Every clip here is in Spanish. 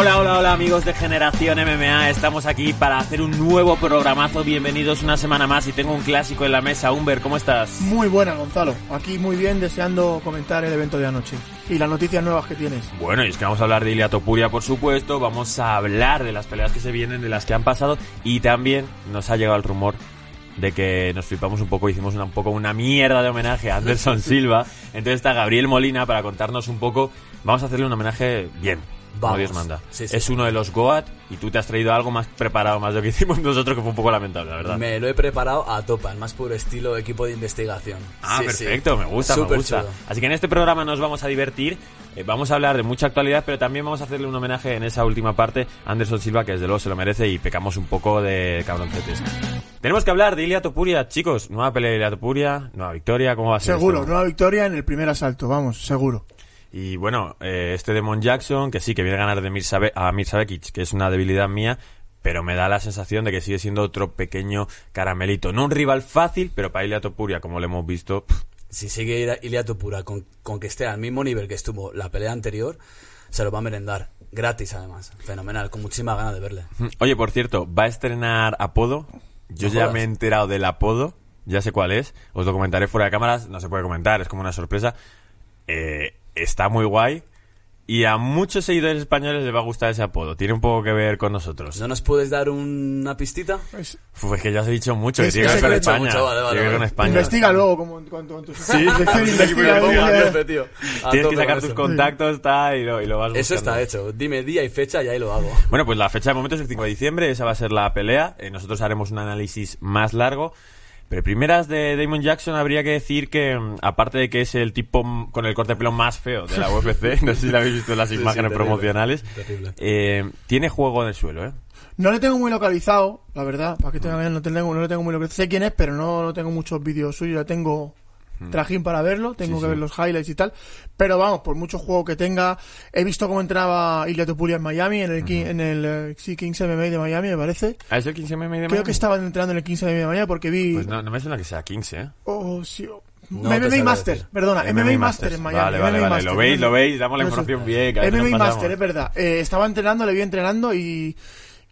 Hola, hola, hola amigos de Generación MMA, estamos aquí para hacer un nuevo programazo, bienvenidos una semana más y tengo un clásico en la mesa, Humber, ¿cómo estás? Muy buena, Gonzalo, aquí muy bien deseando comentar el evento de anoche y las noticias nuevas que tienes. Bueno, y es que vamos a hablar de Ilia Topuria, por supuesto, vamos a hablar de las peleas que se vienen, de las que han pasado. Y también nos ha llegado el rumor de que nos flipamos un poco, hicimos una, un poco una mierda de homenaje a Anderson Silva, entonces está Gabriel Molina para contarnos un poco, vamos a hacerle un homenaje bien, como Vamos. Dios manda. Sí, sí, es sí. uno de los Goat y tú te has traído algo más preparado, más de lo que hicimos nosotros, que fue un poco lamentable, la verdad. Me lo he preparado a topa, el más puro estilo equipo de investigación. Ah, Sí, sí. perfecto, me gusta, me gusta. chulo. Así que en este programa nos vamos a divertir, eh, vamos a hablar de mucha actualidad, pero también vamos a hacerle un homenaje en esa última parte a Anderson Silva, que desde luego se lo merece y pecamos un poco de cabroncetes. Tenemos que hablar de Ilia Topuria, chicos. Nueva pelea de Ilia Topuria, nueva victoria, ¿cómo va a ser? Seguro, esto? nueva victoria en el primer asalto, vamos, seguro. Y bueno, eh, este Demon Jackson, que sí, que viene a ganar de Mirza a Mirza Bekic, que es una debilidad mía, pero me da la sensación de que sigue siendo otro pequeño caramelito. No un rival fácil, pero para Ilia Topuria, como lo hemos visto, pff, Si sigue Ila- Ilia Topuria con, con que esté al mismo nivel que estuvo la pelea anterior, se lo va a merendar. Gratis, además. Fenomenal, con muchísima ganas de verle. Oye, por cierto, va a estrenar apodo. Yo No ya jodas. me he enterado del apodo, ya sé cuál es. Os lo comentaré fuera de cámaras, no se puede comentar, es como una sorpresa. Eh, está muy guay. Y a muchos seguidores españoles les va a gustar ese apodo. Tiene un poco que ver con nosotros. ¿No nos puedes dar una pistita? Es- Uf, es que ya os he dicho mucho, que Es- tiene que ver con. España. Mucho, vale, vale, Tiene que ver con vale. España. Investiga luego como, con, con tus Sí, Tienes que sacar tus eso. contactos está, y, lo, y lo vas Eso buscando. está hecho. Dime día y fecha y ahí lo hago. Bueno, pues la fecha de momento es el 5 de diciembre, esa va a ser la pelea. Eh, nosotros haremos un análisis más largo. Pero primeras de Damon Jackson habría que decir que, mm, aparte de que es el tipo con el corte de pelo más feo de la UFC, no sé si lo habéis visto en las Sí, sí, imágenes terrible, promocionales, terrible. eh, tiene juego en el suelo, ¿eh? No le tengo muy localizado, la verdad, para que te no, tengo, no le tengo muy localizado. Sé quién es, pero no, no tengo muchos vídeos suyos, ya tengo trajín para verlo, tengo Sí, que sí. ver los highlights y tal. Pero vamos, por mucho juego que tenga, he visto cómo entrenaba Ilia Topuria en Miami, en el, Ki- en el eh, sí, Kings MMA de Miami, me parece. ¿Ah, es el 15 MM de Creo Miami? que estaban entrenando en el Kings MMA de Miami porque vi... Pues no, no me suena que sea 15, ¿eh? Oh, sí, oh. No MMA Master, perdona, MMA, Master Masters. en Miami. Vale, vale, MMA vale. Master, Lo veis, MMA. lo veis, damos la No información bien. MMA. Master, es verdad. Eh, estaba entrenando, le vi entrenando y,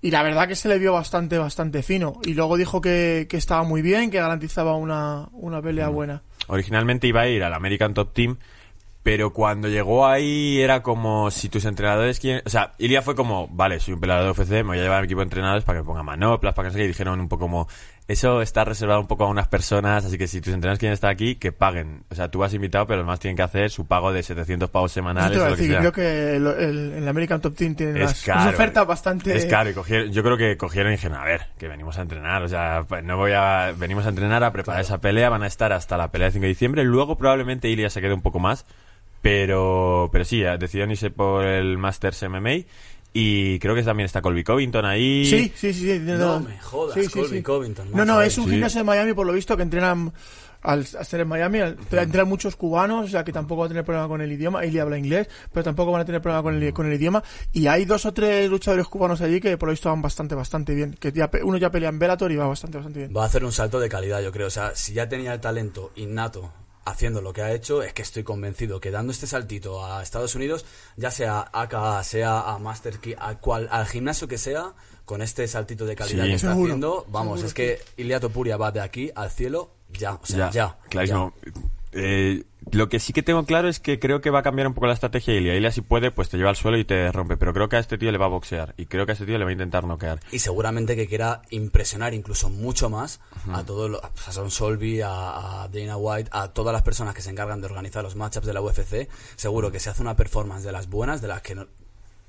y la verdad que se le vio bastante, bastante fino. Y luego dijo que, que estaba muy bien, que garantizaba una, una Mm. pelea buena. Originalmente iba a ir al American Top Team, pero cuando llegó ahí era como si tus entrenadores quieren... O sea, Ilia fue como, vale, soy un peleador de UFC, me voy a llevar a mi equipo de entrenadores para que me pongan manoplas, para que no sé y dijeron un poco como, eso está reservado un poco a unas personas, así que si tus entrenadores quieren estar aquí, que paguen. O sea, tú vas invitado, pero además tienen que hacer su pago de 700 pavos Eso semanales te lo decir, creo que el, el- el American Top Team tiene Es unas, caro, unas ofertas bastante... Es caro, y cogieron, yo creo que cogieron y dijeron, a ver, que venimos a entrenar, o sea, pues no voy a, venimos a entrenar, a preparar esa pelea, van a estar hasta la pelea de 5 de diciembre, luego probablemente Ilia se quede un poco más, pero, pero sí, decidieron irse por el Masters MMA, y creo que también está Colby Covington ahí. Sí, sí, sí. No me jodas, Colby Covington, No, no, es un Sí. gimnasio de Miami, por lo visto, que entrenan al estar en Miami, al- entrenan muchos cubanos, o sea que tampoco va a tener problema con el idioma. Él habla inglés, pero tampoco van a tener problema con el, con el idioma. Y hay dos o tres luchadores cubanos allí que por lo visto van bastante, bastante bien. Que ya, pe- uno ya pelea en Bellator y va bastante, bastante bien. Va a hacer un salto de calidad, yo creo. O sea, si ya tenía el talento innato haciendo lo que ha hecho, es que estoy convencido que dando este saltito a Estados Unidos, ya sea a AKA, sea a Master Key, a cual, al gimnasio que sea, con este saltito de calidad Sí. que está Seguro, haciendo, vamos, seguro, es que Ilia Topuria va de aquí al cielo ya, o sea, Ya, ya. clarísimo. Eh, lo que sí que tengo claro es que creo que va a cambiar un poco la estrategia de Ilia. Ilia si puede, pues te lleva al suelo y te rompe. Pero creo que a este tío le va a boxear. Y creo que a este tío le va a intentar noquear. Y seguramente que quiera impresionar incluso mucho más a todos los- a Son Solby, a, a Dana White, a todas las personas que se encargan de organizar los matchups de la UFC. Seguro que se hace una performance de las buenas, de las que no-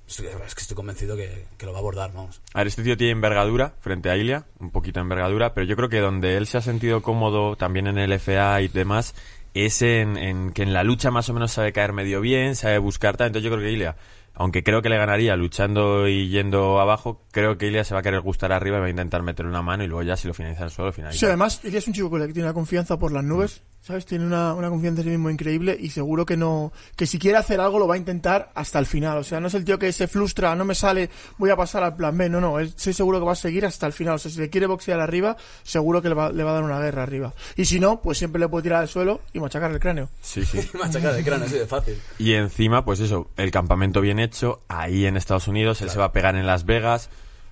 Estoy- es que estoy convencido que, que lo va a abordar, vamos. A ver, este tío tiene envergadura frente a Ilia, un poquito de envergadura, pero yo creo que donde él se ha sentido cómodo también en el FA y demás es en, en que en la lucha más o menos sabe caer medio bien, sabe buscar tal. Entonces yo creo que Ilia, aunque creo que le ganaría luchando y yendo abajo, creo que Ilia se va a querer gustar arriba y va a intentar meter una mano y luego ya si lo finaliza el suelo, finaliza. Sí, además, Ilya es un chico que tiene una confianza por las nubes, ¿sabes? Tiene una, una confianza en sí mismo increíble y seguro que no, que si quiere hacer algo lo va a intentar hasta el final. O sea, no es el tío que se frustra, no me sale, voy a pasar al plan B. No, no, estoy seguro que va a seguir hasta el final. O sea, si le quiere boxear arriba, seguro que le va, le va a dar una guerra arriba. Y si no, pues siempre le puede tirar al suelo y machacar el cráneo. Sí, sí. Machacar de cráneo, así de fácil. Y encima, pues eso, el campamento bien hecho, ahí en Estados Unidos, él se va a pegar en Las Vegas,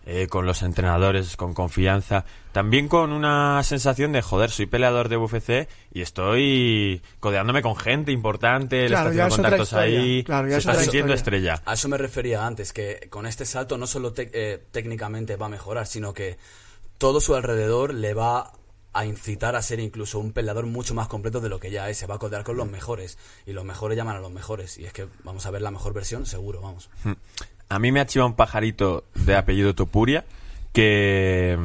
eh, con los entrenadores, con confianza, también con una sensación de, joder, soy peleador de UFC y estoy codeándome con gente importante, Claro, le está es haciendo contactos historia. ahí, Claro, se está sintiendo historia. estrella. A eso me refería antes, que con este salto no solo eh, técnicamente va a mejorar, sino que todo su alrededor le va a incitar a ser incluso un peleador mucho más completo de lo que ya es. Se va a codear con los mejores. Y los mejores llaman a los mejores. Y es que vamos a ver la mejor versión, seguro, vamos. A mí me ha chivado un pajarito de apellido Topuria que,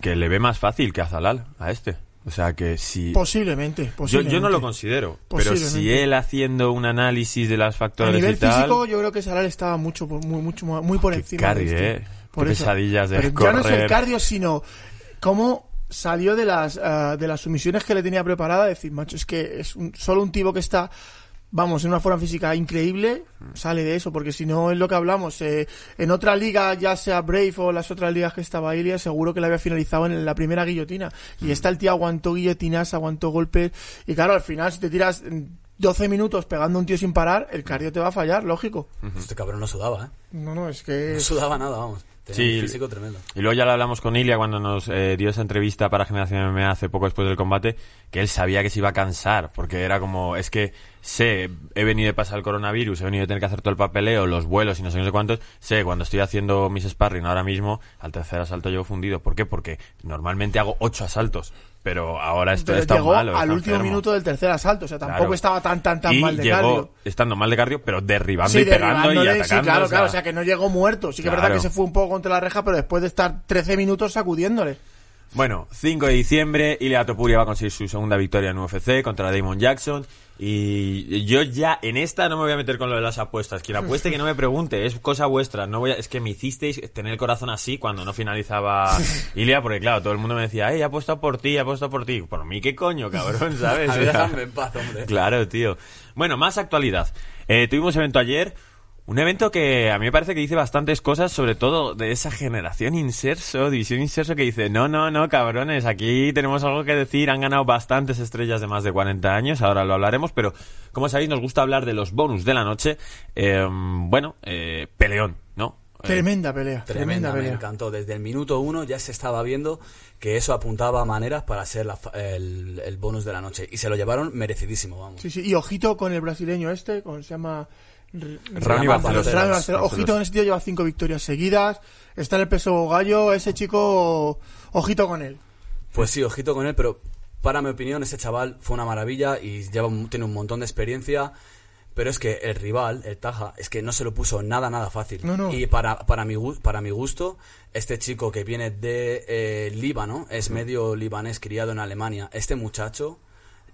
que le ve más fácil que a Zalal, a este. O sea que si... Posiblemente, Yo, posiblemente. yo no lo considero, pero si él haciendo un análisis de los A factores nivel y tal... físico, yo creo que Saral estaba mucho, por- muy, mucho, muy por Qué encima. cardio, de este. eh. Qué pesadillas de Pero ya no es el cardio, sino cómo salió de las, ah, de las sumisiones que le tenía preparada. Decir, macho, es que es un- solo un tipo que está, vamos, en una forma física increíble, sale de eso, porque si no es lo que hablamos. eh, en otra liga, ya sea Brave o las otras ligas que estaba Ilia, seguro que la había finalizado en la primera guillotina. Y esta el tío aguantó guillotinas, aguantó golpes. Y claro, al final, si te tiras mm, 12 minutos pegando a un tío sin parar, el cardio te va a fallar, lógico. Este cabrón no sudaba, ¿eh? No, no, es que... No sudaba nada, vamos. Tenía Sí. un físico tremendo. Y luego ya lo hablamos con Ilia cuando nos eh, dio esa entrevista para Generación MMA hace poco después del combate, que él sabía que se iba a cansar, porque era como, es que sé, he venido de pasar el coronavirus, he venido de tener que hacer todo el papeleo, los vuelos y no sé, no sé cuántos, sé, cuando estoy haciendo mis sparring ahora mismo, al tercer asalto llevo fundido. ¿Por qué? Porque normalmente hago ocho asaltos, pero ahora esto Pero está llegó malo. al último enfermo. minuto del tercer asalto, o sea, tampoco Claro. estaba tan tan tan y mal de llegó cardio. estando mal de cardio, pero derribando Sí, y pegando y atacando. sí, claro, o sea, claro, o sea, que no llegó muerto. Sí que es verdad que se fue un poco contra la reja, pero después de estar 13 minutos sacudiéndole. Bueno, 5 de diciembre, Ilia Topuria va a conseguir su segunda victoria en UFC contra Damon Jackson. Y yo ya en esta no me voy a meter con lo de las apuestas. Quien apueste que no me pregunte, es cosa vuestra. No voy a- es que me hicisteis tener el corazón así cuando no finalizaba Ilia, porque claro, todo el mundo me decía, hey, he apostado por ti, he apostado por ti. Por mí, ¿qué coño, cabrón? ¿Sabes? A ver, en paz, hombre. Claro, tío. Bueno, más actualidad. Eh, tuvimos evento ayer. Un evento que a mí me parece que dice bastantes cosas, sobre todo de esa generación inserso, división inserso, que dice, no, no, no, cabrones, aquí tenemos algo que decir, han ganado bastantes estrellas de más de 40 años, ahora lo hablaremos, pero como sabéis nos gusta hablar de los bonus de la noche. Eh, bueno, eh, peleón, ¿no? Eh, Tremenda pelea, tremenda, Tremenda, me pelea. encantó. Desde el minuto uno ya se estaba viendo que eso apuntaba a maneras para ser la fa- el, el bonus de la noche. Y se lo llevaron merecidísimo, vamos. Sí, sí, y ojito con el brasileño este, con se llama R- Raoni Raoni Barcelos. Raoni Barcelos. Ojito con ese tío, lleva cinco victorias seguidas, está en el peso gallo, ese chico, ojito con él. Pues sí, ojito con él, pero para mi opinión, ese chaval fue una maravilla y lleva, un- tiene un montón de experiencia. Pero es que el rival, el Taja, es que no se lo puso nada, nada fácil. No, no. Y para, para, mi, para mi gusto, este chico que viene de eh, Líbano, es medio libanés, criado en Alemania, este muchacho,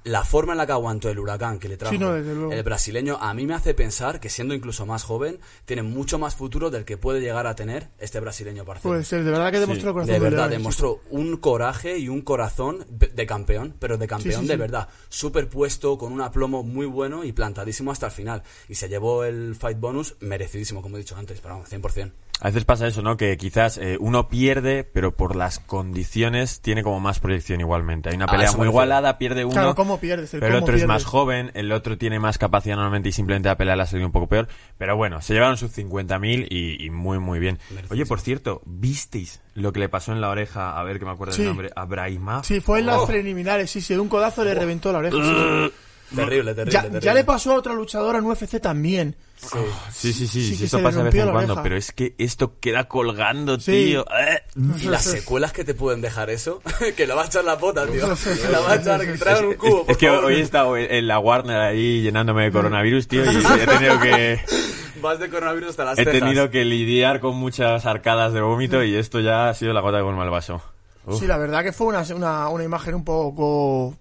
la forma en la que aguantó el huracán que le trajo Sí, no, el brasileño, a mí me hace pensar que siendo incluso más joven, tiene mucho más futuro del que puede llegar a tener este brasileño parcial. Pues de verdad que demostró el corazón De verdad, sí. demostró un coraje y un corazón de campeón, pero de campeón sí, de sí. verdad. Superpuesto, con un aplomo muy bueno y plantadísimo hasta el final. Y se llevó el fight bonus merecidísimo, como he dicho antes, pero vamos, 100%. A veces pasa eso, ¿no? Que quizás eh, uno pierde, pero por las condiciones tiene como más proyección igualmente. Hay una A pelea muy igualada, pierde uno. Claro, ¿cómo pierdes? El pero el otro es más joven, el otro tiene más capacidad normalmente y simplemente la pelea le ha salido un poco peor. Pero bueno, se llevaron sus 50.000 y, y muy, muy bien. Oye, por cierto, ¿visteis lo que le pasó en la oreja? A ver que me acuerdo Sí. del nombre. A Brahimov. Sí, fue en las Oh. preliminares, sí, sí, de un codazo le reventó la oreja. sí, sí. Terrible, terrible, Ya, terrible. ya le pasó a otra luchadora en UFC también. Sí. Sí, sí, sí, Sí, esto pasa de vez en la cuando, pero es que esto queda colgando, Sí. tío. Eh. Y las secuelas que te pueden dejar eso, que lo va a echar la pota, tío. La va a echar, que traigan un cubo, Es, que favor. hoy he estado en la Warner ahí llenándome de coronavirus, tío, y he tenido que... Vas de coronavirus hasta las He cejas. tenido que lidiar con muchas arcadas de vómito y esto ya ha sido la gota que colma el vaso. Uf. Sí, la verdad que fue una, una, una imagen un poco...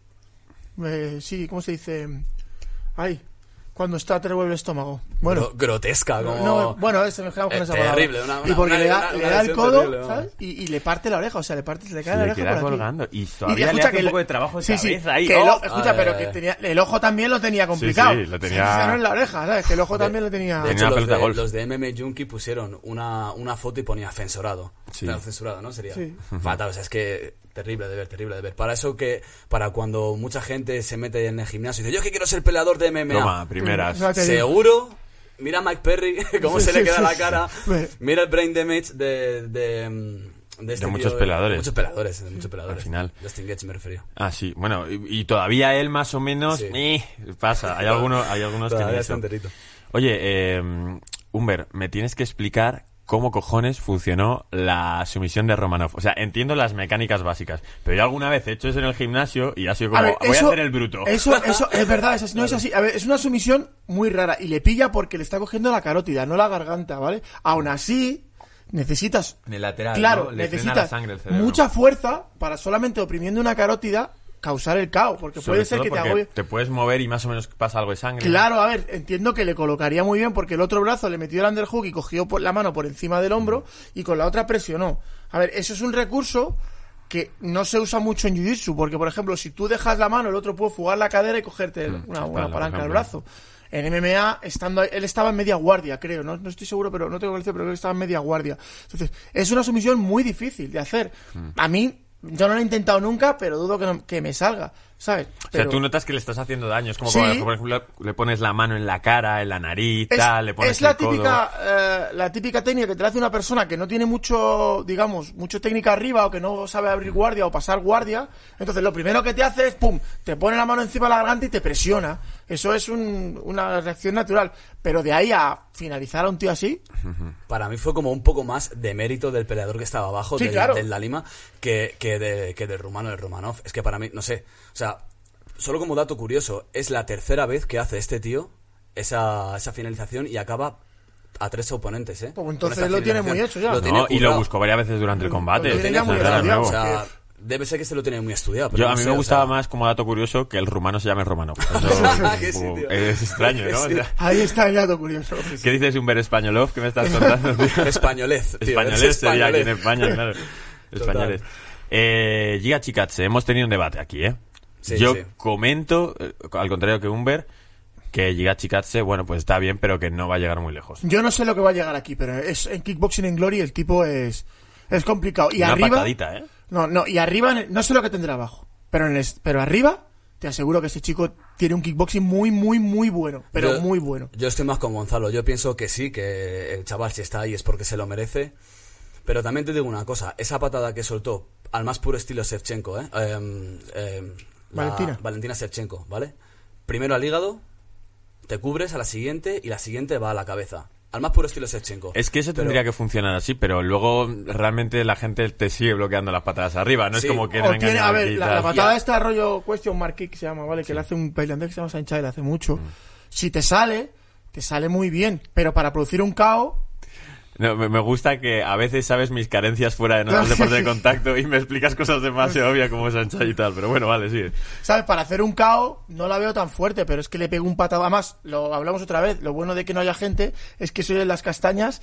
eh, sí, ¿cómo se dice? Ay, cuando está te revuelve el estómago. Bueno, Gro- grotesca, como... no, bueno, se me quedamos con Eh, esa palabra. terrible, una- y una- porque una- le da, una- le da el codo, terrible. ¿sabes? Y, y le parte la oreja, o sea, le parte, se le cae Se la le oreja queda por aquí. colgando. Y Y todavía escucha le hace que un poco de trabajo de sí, sí, ahí. que el ¡Oh! o- escucha, Ah, pero eh. que tenía, el ojo también lo tenía complicado. sí, lo tenía- no en la oreja, ¿sabes? Que el ojo también lo tenía... De hecho, los de, de golf. los de MM Junkie pusieron una, una foto y ponía censurado. Sí. Claro, censurado, ¿no? Sería Sí. fatal. O sea, es que terrible de ver, terrible de ver. Para eso que, para cuando mucha gente se mete en el gimnasio y dice, yo es que quiero ser peleador de MMA. Toma, primeras. Seguro, mira a Mike Perry, cómo Sí, se le queda sí, la cara. Mira el brain damage de, de, de, este muchos. De muchos peleadores, de muchos peleadores. Al final. Justin Gaethje me refería. Ah, sí. Bueno, y, y todavía él más o menos... Sí. eh, pasa. Hay algunos, hay algunos que... Todavía está. Oye, eh, Humber, me tienes que explicar cómo cojones funcionó la sumisión de Romanov. O sea, entiendo las mecánicas básicas, pero yo alguna vez he hecho eso en el gimnasio y ha sido como, ver, voy eso- a hacer el bruto. Eso, eso es verdad, es así, no es así. A ver, es una sumisión muy rara y le pilla porque le está cogiendo la carótida, no la garganta, ¿vale? Aún así, necesitas. En el lateral, Claro, ¿no? Le frena necesitas la sangre mucha fuerza para solamente oprimiendo una carótida causar el caos, porque Sobre puede ser que te agobie. te puedes mover y más o menos pasa algo de sangre. Claro, a ver, entiendo que le colocaría muy bien porque el otro brazo le metió el underhook y cogió por la mano por encima del hombro y con la otra presionó. A ver, eso es un recurso que no se usa mucho en Jiu-Jitsu, porque por ejemplo, si tú dejas la mano, el otro puede fugar la cadera y cogerte una, una por palanca del brazo. En MMA, estando él estaba en media guardia, creo, no, no estoy seguro, pero no tengo que decir, pero creo que estaba en media guardia. Entonces, es una sumisión muy difícil de hacer. Mm. A mí, yo no lo he intentado nunca, pero dudo que, no- que me salga, ¿sabes? O sea, tú notas que le estás haciendo daño. Es como Sí. cuando, por ejemplo, le pones la mano en la cara, en la nariz, es, tal, le pones es la el codo. típica eh, la típica técnica que te la hace una persona que no tiene mucho digamos mucho técnica arriba o que no sabe abrir guardia o pasar guardia entonces lo primero que te hace es pum te pone la mano encima de la garganta y te presiona eso es un- una reacción natural pero de ahí a finalizar a un tío así Para mí fue como un poco más de mérito del peleador que estaba abajo, Sí, del, claro. del Dalima, que, que, de- que del rumano del Romanov. Es que para mí, no sé, o sea, solo como dato curioso, es la tercera vez que hace este tío esa, esa finalización y acaba a tres oponentes, ¿eh? Pues entonces lo tiene muy hecho ya. Lo tiene No, y lo buscó varias veces durante el combate. Lo tiene ya Eso muy es nada estudiado, nuevo. O sea, debe ser que se lo tiene muy estudiado. Pero Yo, a no mí sé, me o gustaba sea, más como dato curioso que el rumano se llame Eso sí, tío. es extraño, ¿no? O Sí. sea, ahí está el dato curioso ¿Qué dices un ver españolov que me estás contando? tío? Españolez, tío, Españolés eres sería aquí en españolez. España, claro. Españoles. Eh, Giga Chikatse, hemos tenido un debate aquí, ¿eh? Sí, Yo sí. comento, eh, al contrario que Humber, que Giga Chikatse, bueno, pues está bien, pero que no va a llegar muy lejos. yo no sé lo que va a llegar aquí pero es en kickboxing en glory el tipo es es complicado y Una arriba patadita, ¿eh? No, no, y arriba, no sé lo que tendrá abajo, pero, en el, pero arriba, te aseguro que ese chico tiene un kickboxing muy, muy, muy bueno, pero Yo- muy bueno. Yo estoy más con Gonzalo. Yo pienso que sí, que el chaval si está ahí es porque se lo merece. Pero también te digo una cosa, esa patada que soltó al más puro estilo Shevchenko, ¿eh? Em, la- Valentina. Valentina Shevchenko, ¿vale? Primero al hígado, te cubres a la siguiente y la siguiente va a la cabeza. Al más puro estilo Shevchenko. Es que eso Pero- tendría que funcionar así, pero luego realmente la gente te sigue bloqueando las patadas arriba. No Sí. es como que tiene, a ver, la, la patada esta rollo question mark kick se llama, ¿vale? Que le hace un tailandés que se llama Sanchai, le hace mucho. Mm. Si te sale, te sale muy bien, pero para producir un KO, No, me, me gusta que a veces sabes mis carencias fuera de otros deportes de contacto y me explicas cosas demasiado obvias como Sancha y tal. Pero bueno, vale, sí. ¿sabes? Para hacer un KO no la veo tan fuerte, pero es que le pego un patado. Además, lo hablamos otra vez, lo bueno de que no haya gente es que soy en las castañas,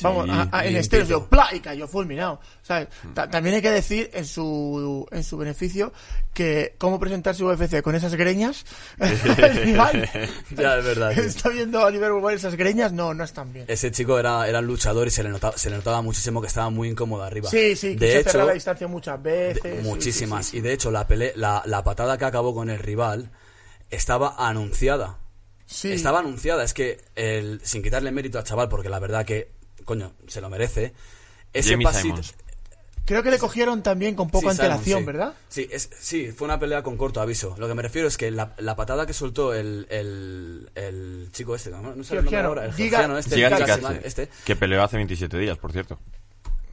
vamos, a- a- en esteros, yo, y cayó fulminado. ¿Sabes? Ta- también hay que decir en su, en su beneficio que cómo presentarse UFC con esas greñas. Ya, es verdad. está viendo a Oliver Wilde esas greñas, no, no están bien. Ese chico era, era luchador y se le, notaba, se le notaba muchísimo que estaba muy incómodo arriba. Sí, sí, de se hecho, la distancia muchas veces. de- muchísimas. sí, sí. Y de hecho, la, pele- la, la patada que acabó con el rival estaba anunciada. Sí. Estaba anunciada. Es que, el, sin quitarle mérito al chaval, porque la verdad que, coño, se lo merece. Ese Jamie pasito. Simons. Creo que le cogieron también con poca Sí, Simon, antelación, sí. ¿verdad? Sí, es, sí, fue una pelea con corto aviso. Lo que me refiero es que la, la patada que soltó el, el, el chico este, no, no sé el nombre ahora, el Giga- este, Giga este, que peleó hace 27 días, por cierto.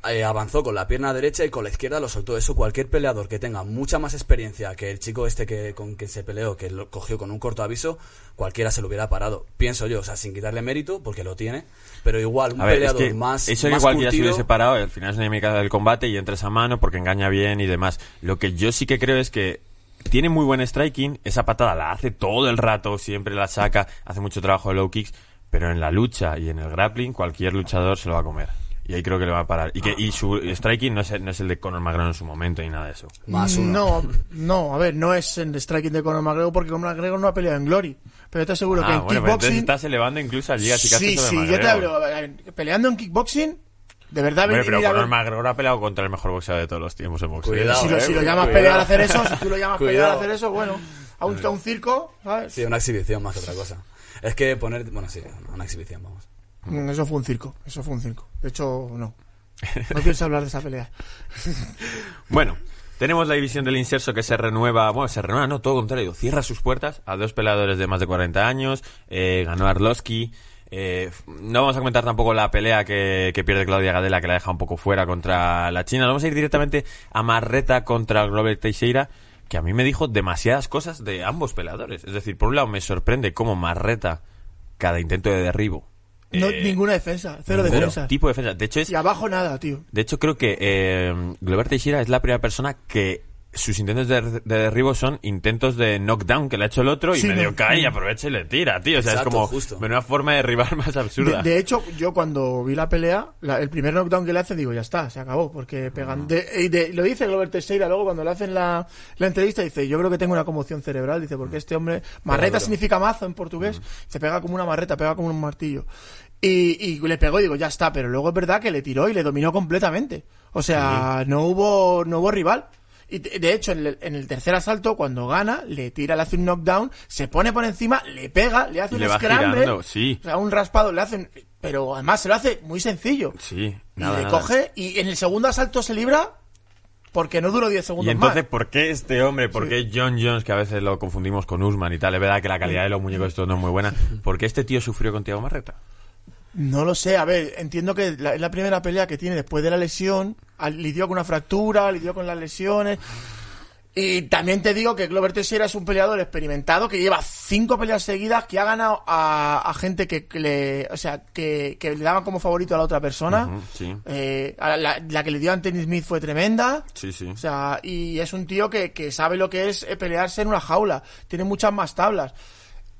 Eh, avanzó con la pierna derecha y con la izquierda lo soltó. Eso cualquier peleador que tenga mucha más experiencia que el chico este que con quien se peleó, que lo cogió con un corto aviso, cualquiera se lo hubiera parado. Pienso yo, o sea, sin quitarle mérito, porque lo tiene, pero igual un es peleador que más. Eso más igual que ya se hubiese parado, al final es una dinámica del combate y entra esa mano porque engaña bien y demás. Lo que yo sí que creo es que tiene muy buen striking, esa patada la hace todo el rato, siempre la saca, hace mucho trabajo de low kicks, pero en la lucha y en el grappling cualquier luchador se lo va a comer. Y ahí creo que le va a parar. Y que y su striking no es, el- no es el de Conor McGregor en su momento ni nada de eso. Más uno. No, no, a ver, no es el striking de Conor McGregor porque Conor McGregor no ha peleado en Glory. Pero te aseguro que Ah, en bueno, pero entonces kickboxing. estás elevando incluso al Giga sí, Chikatsu sobre sí, yo te hablo. a ver, Peleando en kickboxing, de verdad, Hombre, pero Conor McGregor ha peleado contra el mejor boxeador de todos los tiempos en boxeo. Cuidado. si lo, eh, si lo cuidado. llamas pelear a hacer eso, si tú lo llamas pelear a Cuidado. hacer eso, bueno, a un, a un circo, ¿sabes? Sí, una exhibición más que otra cosa. Es que poner. Bueno, sí, una exhibición, vamos. Mm, Eso fue un circo, eso fue un circo. De hecho, no. No pienso hablar de esa pelea. Bueno, tenemos la división del inserso que se renueva, bueno, se renueva, no, todo contrario, cierra sus puertas a dos peleadores de más de 40 años, eh, ganó Arlovski, eh, no vamos a comentar tampoco la pelea que, que pierde Claudia Gadela, que la deja un poco fuera contra la China, vamos a ir directamente a Marreta contra Robert Teixeira, que a mí me dijo demasiadas cosas de ambos peleadores, es decir, por un lado me sorprende cómo Marreta, cada intento de derribo, No, eh, ninguna defensa, cero cero defensa. tipo de defensa, de hecho es Y abajo nada, tío. de hecho, creo que eh, Glover Teixeira es la primera persona que sus intentos de, de derribo son intentos de knockdown que le ha hecho el otro y Sí, medio no. cae y aprovecha y le tira, tío. O sea, Exacto, es como justo. una forma de derribar más absurda. de hecho, yo cuando vi la pelea, la- el primer knockdown que le hace, digo, ya está, se acabó. Porque pegan. De, y de- lo dice Glover Teixeira luego cuando le hacen la, la entrevista, dice, yo creo que tengo una conmoción cerebral. Dice, porque este hombre, marreta significa mazo en portugués, se pega como una marreta, pega como un martillo. Y, y le pegó y digo, ya está, pero luego es verdad que le tiró y le dominó completamente. O sea, no hubo, no hubo rival. Y de hecho, en el, en el tercer asalto, cuando gana, le tira, le hace un knockdown, se pone por encima, le pega, le hace Y un le scramble. girando, sí. O sea, un raspado le hacen. Pero además se lo hace muy sencillo. Sí, y le nada. coge y en el segundo asalto se libra porque no duró 10 segundos Y entonces, más. ¿por qué este hombre? ¿Por qué John Jones, que a veces lo confundimos con Usman y tal? Es verdad que la calidad de los muñecos estos no es muy buena. ¿Por qué este tío sufrió con Tiago Marreta? No lo sé, a ver, entiendo que la- es la primera pelea que tiene después de la lesión. al- Lidió con una fractura, lidió con las lesiones. Y también te digo que Glover Teixeira es un peleador experimentado que lleva cinco peleas seguidas, que ha ganado a, a gente que, que le, o sea, que, que le daban como favorito a la otra persona. Sí. Eh, a la, la que le dio a Anthony Smith fue tremenda. Sí, sí. O sea, y es un tío que, que sabe lo que es eh, pelearse en una jaula. Tiene muchas más tablas.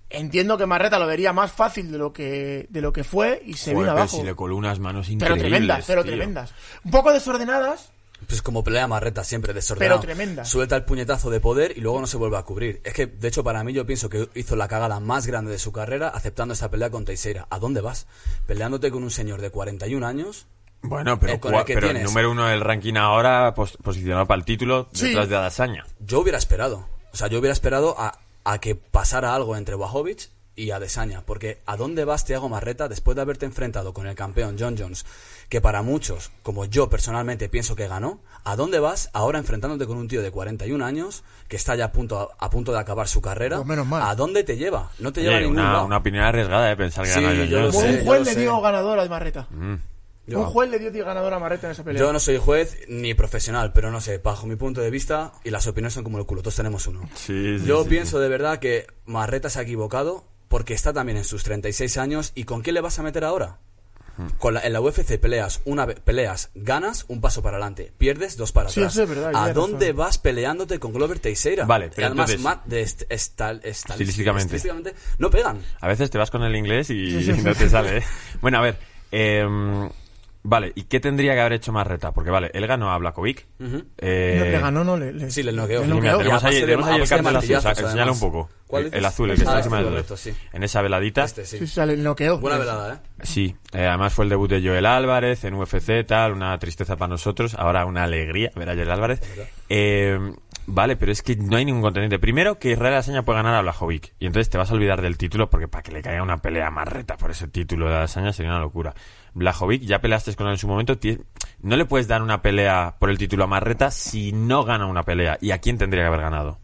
Entiendo que Marreta lo vería más fácil de lo que, de lo que fue y se Joder, vino pero abajo. si le coló unas manos pero increíbles. tremendas, pero tío. tremendas. Un poco desordenadas, Pues como pelea Marreta siempre, desordenado. Pero tremenda. Suelta el puñetazo de poder y luego no se vuelve a cubrir. Es que, de hecho, para mí yo pienso que hizo la cagada más grande de su carrera aceptando esa pelea con Teixeira. ¿A dónde vas? Peleándote con un señor de 41 años. Bueno, pero, Eh, con el pero el número uno del ranking ahora, pos- posicionado para el título, Sí. detrás de Adasaña. Yo hubiera esperado. O sea, yo hubiera esperado a, a que pasara algo entre Wahovic y Adesanya. Porque ¿a dónde vas, Thiago Marreta, después de haberte enfrentado con el campeón John Jones? Que para muchos, como yo personalmente pienso que ganó, ¿a dónde vas ahora enfrentándote con un tío de 41 años que está ya a punto, a, punto de acabar su carrera? Pues menos mal. ¿A dónde te lleva? No te lleva a ningún una, lado. una opinión arriesgada de pensar que Sí, gana John yo lo Jones. sé. un juez le dio ganador a Marreta. Mm. Yo- Un juez le dio ganador a Marreta en esa pelea. Yo no soy juez ni profesional, pero no sé, bajo mi punto de vista, y las opiniones son como el culo, todos tenemos uno. Sí, sí, Yo sí, pienso de verdad que Marreta se ha equivocado porque está también en sus 36 años y ¿con quién le vas a meter ahora? Con la- en la UFC peleas, una peleas, ganas un paso para adelante, pierdes dos para Sí, atrás. eso es verdad, ¿A dónde razón. vas peleándote con Glover Teixeira? Vale, pero Y además entonces- ma- de est- estal- estal- Estilísticamente. estilísticamente no pegan. A veces te vas con el inglés y Sí, sí, no sí. te sale, ¿eh? Bueno, a ver. em, vale, ¿y qué tendría que haber hecho Marreta? Porque, vale, él ganó a Blakovic. Ujú. eh, No, le ganó, no le. le- Sí, le noqueó. Sí, mira, tenemos ahí, tenemos el cartel azul, además. un poco. ¿Cuál el, el azul, el que está encima del sí. En esa veladita. Este, sí. Sí, sí, le noqueó. Buena velada, ¿eh? Sí, eh, además fue el debut de Joel Álvarez en UFC, tal, una tristeza para nosotros, ahora una alegría ver a Joel Álvarez. Eh, vale, pero es que no hay ningún contendiente. Primero, que Israel Asaña puede ganar a Blajovic, y entonces te vas a olvidar del título, porque para que le caiga una pelea más reta por ese título de Asaña sería una locura. Blajovic, ya peleaste con él en su momento, no le puedes dar una pelea por el título a Marreta si no gana una pelea. ¿Y a quién tendría que haber ganado?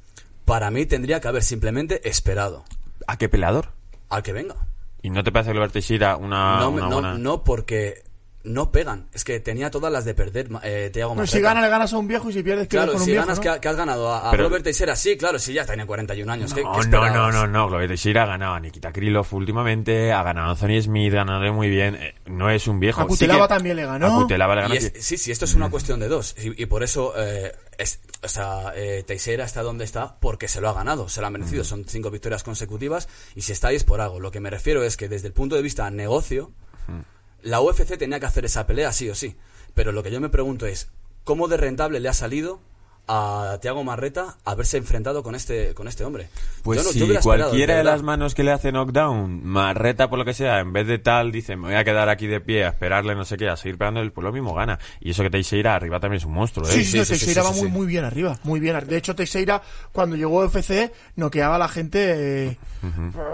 Para mí tendría que haber simplemente esperado ¿A qué peleador? al que venga. ¿Y no te parece que Glover Teixeira una, no, una no, buena... no porque no pegan. Es que tenía todas las de perder eh, Thiago Pero Marreta. si ganas, le ganas a un viejo y si pierdes, pierdes Claro, con un si viejo. ganas ¿no? que, ha- que has ganado a, a Pero- Robert Teixeira, sí, claro, sí, ya tenía 41 años. ¿Qué, qué No, no, no, no, no. Glover Teixeira ha ganado a Nikita Krylov últimamente, ha ganado a Anthony Smith, ganadle muy bien. eh, no es un viejo. A Sí que- también le ganó. A Kutelava le ganó. Y es- sí. sí, sí, esto es una cuestión de dos. Y, y por eso, eh, es- o sea, eh, Teixeira está donde está porque se lo ha ganado, se lo ha merecido. Son cinco victorias consecutivas y si está ahí es por algo. Lo que me refiero es que desde el punto de vista negocio, la UFC tenía que hacer esa pelea sí o sí. Pero lo que yo me pregunto es, ¿cómo de rentable le ha salido a Thiago Marreta haberse enfrentado con este, con este hombre? Pues Yo no- yo si esperado, cualquiera de las manos que le hace knockdown, Marreta por lo que sea, en vez de tal, dice, me voy a quedar aquí de pie a esperarle, no sé qué, a seguir pegando, pues lo mismo gana. Y eso que Teixeira arriba también es un monstruo, ¿eh? Sí, sí, sí, no, sí, Teixeira sí, va sí, muy, sí. muy bien arriba, muy bien. De hecho, Teixeira, cuando llegó a UFC, noqueaba a la gente. eh,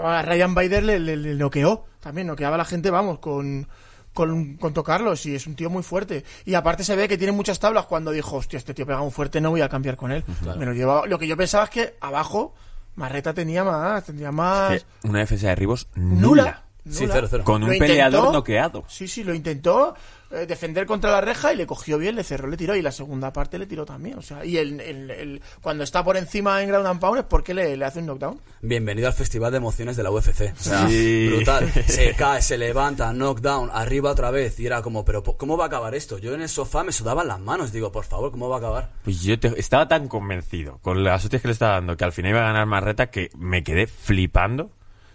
A Ryan Bader le, le- le noqueó. También noqueaba a la gente, vamos, con, con, con tocarlos. Y es un tío muy fuerte. Y aparte se ve que tiene muchas tablas. Cuando dijo, hostia, este tío pega un fuerte, no voy a cambiar con él. Me lo, llevaba, lo que yo pensaba es que abajo, Marreta tenía más, tendría más. Que Una defensa de derribos Nula. nula. Sí, cero, cero. Con un peleador noqueado. Sí, sí, lo intentó eh, defender contra la reja y le cogió bien, le cerró, le tiró. Y la segunda parte le tiró también. O sea, y el, el- el- cuando está por encima en ground and pound es porque le, le hace un knockdown. Bienvenido al festival de emociones de la UFC. O sea, Sí. brutal. Se cae, se levanta, knockdown, arriba otra vez. Y era como, pero ¿cómo va a acabar esto? Yo en el sofá me sudaban las manos. Digo, por favor, ¿cómo va a acabar? Pues yo te- estaba tan convencido con las hostias que le estaba dando que al final iba a ganar Marreta que me quedé flipando.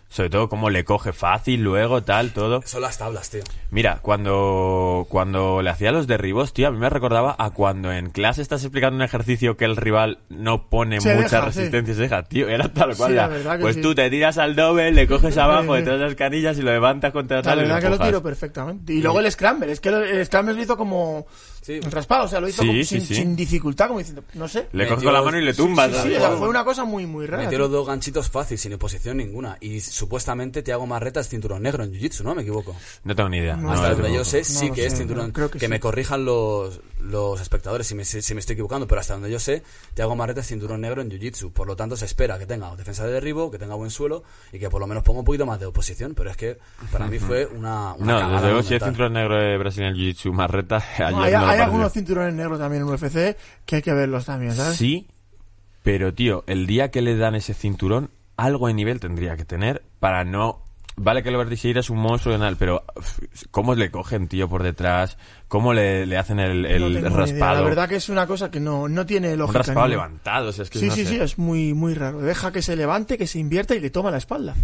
Sobre todo cómo le coge fácil, luego, tal, todo. Son las tablas, tío. Mira, cuando, cuando le hacía los derribos, tío, a mí me recordaba a cuando en clase estás explicando un ejercicio que el rival no pone Se mucha deja, sí. resistencia, se deja, tío, era tal cual. Sí, la la- verdad que pues sí. tú te tiras al doble, le coges abajo de todas las canillas y lo levantas contra La tal y verdad que lo tiró perfectamente. Y luego el Scramble, es que lo- el Scramble lo hizo como Sí. raspado, o sea, lo hizo Sí, como sí, sin, sí. sin dificultad, como diciendo, no sé. Le con la mano y le Sí, tumbas. sí, tal sí, o cual. sea, fue una cosa muy, muy rara. Metió los dos ganchitos fácil, sin oposición ninguna. Y supuestamente Thiago Marreta es cinturón negro en Jiu-Jitsu, ¿no? Me equivoco. No tengo ni idea. No, Hasta no donde yo sé, sí lo que sé, es cinturón. creo que que sí. me corrijan los, los espectadores si me, si, me estoy equivocando, pero hasta donde yo sé, Thiago Marreta es cinturón negro en Jiu-Jitsu. Por lo tanto, se espera que tenga defensa de derribo, que tenga buen suelo y que por lo menos ponga un poquito más de oposición. Pero es que para mí fue una. una No, desde luego si es cinturón negro de Brasil en Jiu-Jitsu Marreta, ayer No, hay no hay algunos cinturones negros también en UFC que hay que verlos también, ¿sabes? Sí, pero tío, el día que le dan ese cinturón, algo de nivel tendría que tener para no... Vale que Robert Teixeira es un monstruo y tal, pero ¿cómo le cogen, tío, por detrás? ¿Cómo le, le hacen el, No raspado? La verdad que es una cosa que no, no tiene un lógica. raspado ¿no? levantado, o sea, es que Sí, no sí, sé. sí, es muy, muy raro. Deja que se levante, que se invierta y le toma la espalda.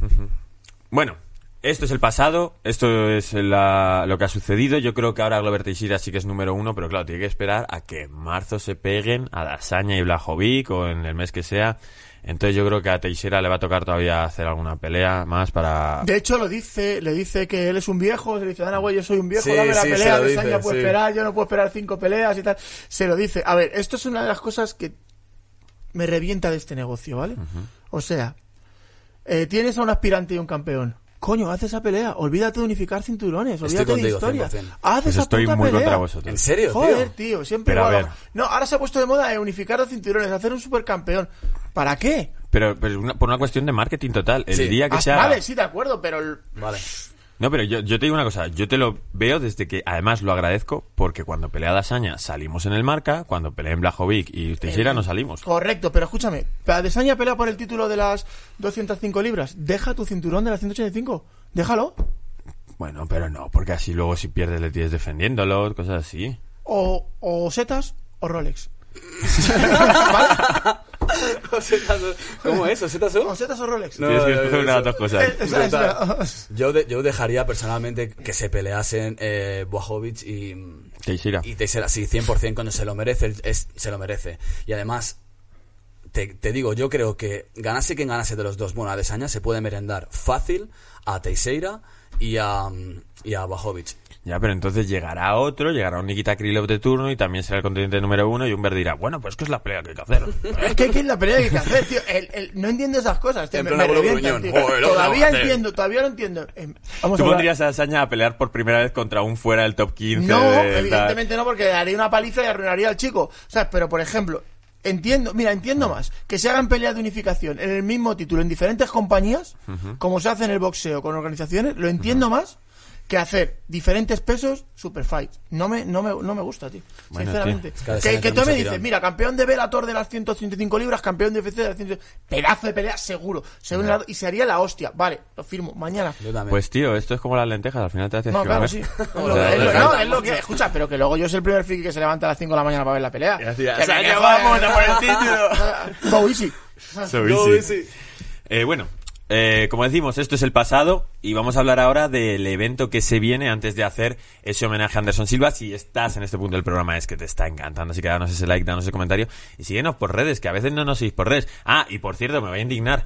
Bueno, esto es el pasado, esto es la- lo que ha sucedido. Yo creo que ahora Glover Teixeira sí que es número uno, pero claro, tiene que esperar a que en marzo se peguen a Dasaña y Blajovic o en el mes que sea. Entonces yo creo que a Teixeira le va a tocar todavía hacer alguna pelea más para... De hecho, lo dice, le dice que él es un viejo, se le dice, Ana, güey, yo soy un viejo, Sí, dame la sí, pelea, dice, puede sí. esperar, yo no puedo esperar cinco peleas y tal. Se lo dice. A ver, esto es una de las cosas que me revienta de este negocio, ¿vale? O sea, eh, tienes a un aspirante y un campeón. Coño, haz esa pelea. Olvídate de unificar cinturones. Olvídate de historia. 100%. Haz Pues esa estoy puta muy pelea. contra vosotros. ¿En serio, Joder, tío? tío, siempre Pero a igual. ver. No, ahora se ha puesto de moda eh, unificar los cinturones, hacer un supercampeón. ¿Para qué? Pero, pero una- por una cuestión de marketing total. El Sí. día que Ah, sea... Vale, sí, de acuerdo, pero el- Vale. No, pero yo, yo te digo una cosa, yo te lo veo desde que, además lo agradezco, porque cuando pelea Dasaña salimos en el marca, cuando pelea en Blajovic y Teixeira no salimos. Correcto, pero escúchame, Adesanya pelea por el título de las 205 libras. Deja tu cinturón de las 185. Déjalo. Bueno, pero no, porque así luego si pierdes le tienes defendiéndolo, cosas así. O, o setas o Rolex. ¿Cómo es? ¿Osetas O setas o Rolex. No, tienes que no, escoger no, una de las dos cosas. Yo, de- yo dejaría personalmente que se peleasen eh, Bojovic y, Teixeira. y Teixeira, sí, 100% cuando se lo merece, es, se lo merece. Y además, te, te digo, yo creo que ganase quien ganase de los dos, bueno, a Desaña se puede merendar fácil a Teixeira y a, y a Bojovic. Ya, pero entonces llegará otro, llegará un Nikita Krylov de turno y también será el contendiente número uno y un Ver dirá, bueno, pues que es la pelea que hay que hacer. Es que, que es la pelea que hay que hacer, tío. El- el- no entiendo esas cosas. tío. En Me, revientan, tío. Todavía entiendo, todavía no entiendo. Em, vamos ¿Tú a pondrías a Dasaña a pelear por primera vez contra un fuera del top 15? No, de tal? evidentemente no, porque le daría una paliza y arruinaría al chico. O sea, pero por ejemplo, entiendo, mira, entiendo más que se hagan peleas de unificación en el mismo título en diferentes compañías, como se hace en el boxeo con organizaciones, lo entiendo más que hacer diferentes pesos super fight. No me, no me, no me gusta, tío. Bueno, sinceramente. tío. Es que que, que tú me dices, tirón. mira, campeón de Bellator de las 185 libras, campeón de UFC de las 100... Pedazo de pelea, seguro. Y se haría la hostia. Vale, lo firmo. Mañana. Pues tío, esto es como las lentejas, al final te haces No, que claro, sí. Es O lo, sea, que- es lo- o sea, no, es lo que... Escucha, pero que luego yo soy el primer friki que se levanta a las 5 de la mañana para ver la pelea. Y así, Que "Se ha me llevado, jodan". vamos a por el título. Go easy. So Go easy. easy. Eh, bueno, eh, como decimos, esto es el pasado y vamos a hablar ahora del evento que se viene antes de hacer ese homenaje a Anderson Silva. Si estás en este punto del programa es que te está encantando, así que danos ese like, danos ese comentario y síguenos por redes, que a veces no nos seguís por redes. Ah, y por cierto, me voy a indignar.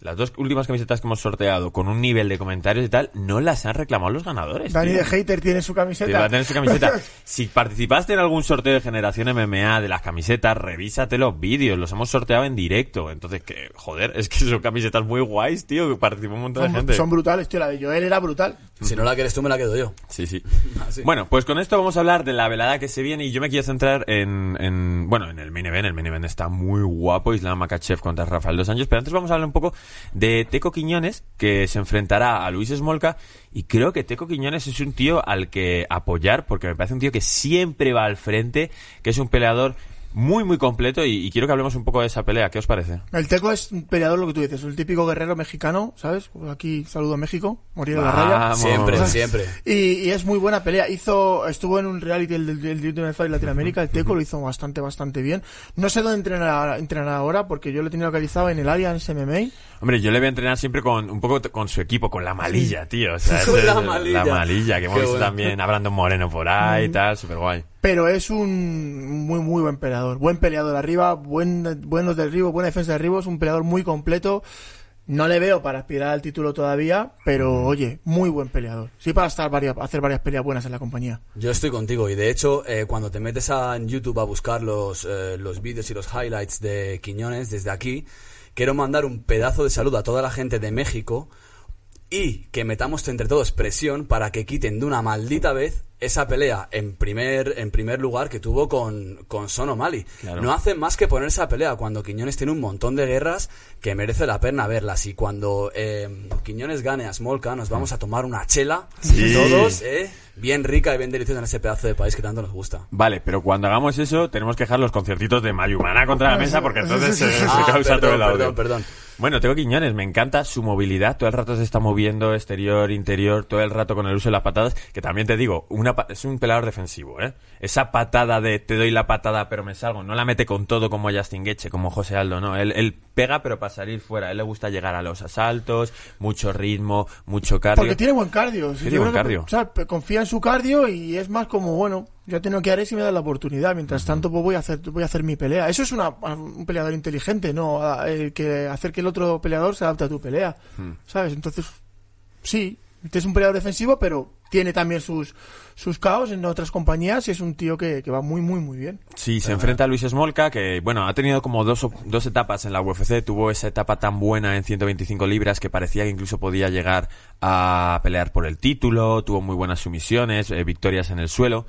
Las dos últimas camisetas que hemos sorteado con un nivel de comentarios y tal, no las han reclamado los ganadores. Dani tío. de Hater tiene su Te va camiseta. a tener su camiseta. Si participaste en algún sorteo de Generación MMA de las camisetas, revísate los vídeos, los hemos sorteado en directo. Entonces, que, joder, es que son camisetas muy guays, tío, que participó un montón de gente. son brutales, tío. La de Joel era brutal. Si no la quieres tú, me la quedo yo. Sí, sí. Así. Bueno, pues con esto vamos a hablar de la velada que se viene y yo me quiero centrar en, en bueno, en el main event. El main event está muy guapo, Islam Makachev contra Rafael Dos Anjos, pero antes vamos a hablar un poco de Teco Quiñones, que se enfrentará a Luis Smolka. Y creo que Teco Quiñones es un tío al que apoyar porque me parece un tío que siempre va al frente, que es un peleador muy, muy completo y, y quiero que hablemos un poco de esa pelea. ¿Qué os parece? El Teco es un peleador, lo que tú dices, el típico guerrero mexicano, ¿sabes? Aquí saludo a México, morir en la raya. Vamos. Siempre, siempre. Y, y es muy buena pelea. Hizo, estuvo en un reality el del Ultimate Fight Latinoamérica, el Teco lo hizo bastante, bastante bien. No sé dónde entrenará, entrenará ahora, porque yo lo he tenido localizado en el Allianz MMA. Hombre, yo le voy a entrenar siempre con un poco con su equipo, con la malilla, tío. O sea, Con la malilla. La malilla, que hemos visto bueno. también a Brandon Moreno por ahí y tal, súper guay. Pero es un muy, muy buen peleador. Buen peleador arriba, buen, buenos derribos, buena defensa de derribos, un peleador muy completo. No le veo para aspirar al título todavía, pero oye, muy buen peleador. Sí para estar varias, hacer varias peleas buenas en la compañía. Yo estoy contigo y de hecho eh, cuando te metes a, en YouTube a buscar los, eh, los vídeos y los highlights de Quiñones desde aquí, quiero mandar un pedazo de salud a toda la gente de México y que metamos entre todos presión para que quiten de una maldita vez esa pelea en primer, en primer lugar que tuvo con, con Son O'Malley. Claro. No hacen más que poner esa pelea cuando Quiñones tiene un montón de guerras que merece la pena verlas. Y cuando eh, Quiñones gane a Smolka, nos vamos a tomar una chela Sí. todos, ¿eh? bien rica y bien deliciosa en ese pedazo de país que tanto nos gusta. Vale, pero cuando hagamos eso, tenemos que dejar los conciertitos de Mayumana contra la mesa porque entonces se, se Ah, causa todo el audio. perdón, perdón. Bueno, tengo Quiñones, me encanta su movilidad, todo el rato se está moviendo exterior, interior, todo el rato con el uso de las patadas, que también te digo, una es un peleador defensivo, ¿eh? Esa patada de te doy la patada pero me salgo, no la mete con todo como Justin Gaethje, como José Aldo, no, él, él pega pero para salir fuera, a él le gusta llegar a los asaltos, mucho ritmo, mucho cardio. Porque tiene buen cardio. Tiene Yo buen que, cardio. o sea, pe- confía en su cardio y es más como, bueno, yo tengo que haré si me da la oportunidad. Mientras tanto, pues voy a hacer, voy a hacer mi pelea. Eso es una, un peleador inteligente, ¿no? El que hacer que el otro peleador se adapte a tu pelea. Hmm. ¿Sabes? Entonces, sí, este es un peleador defensivo, pero tiene también sus, sus caos en otras compañías y es un tío que, que va muy, muy, muy bien. Sí, se enfrenta a Luis Smolka, que bueno, ha tenido como dos, dos etapas en la UFC. Tuvo esa etapa tan buena en 125 libras que parecía que incluso podía llegar a pelear por el título. Tuvo muy buenas sumisiones, eh, victorias en el suelo.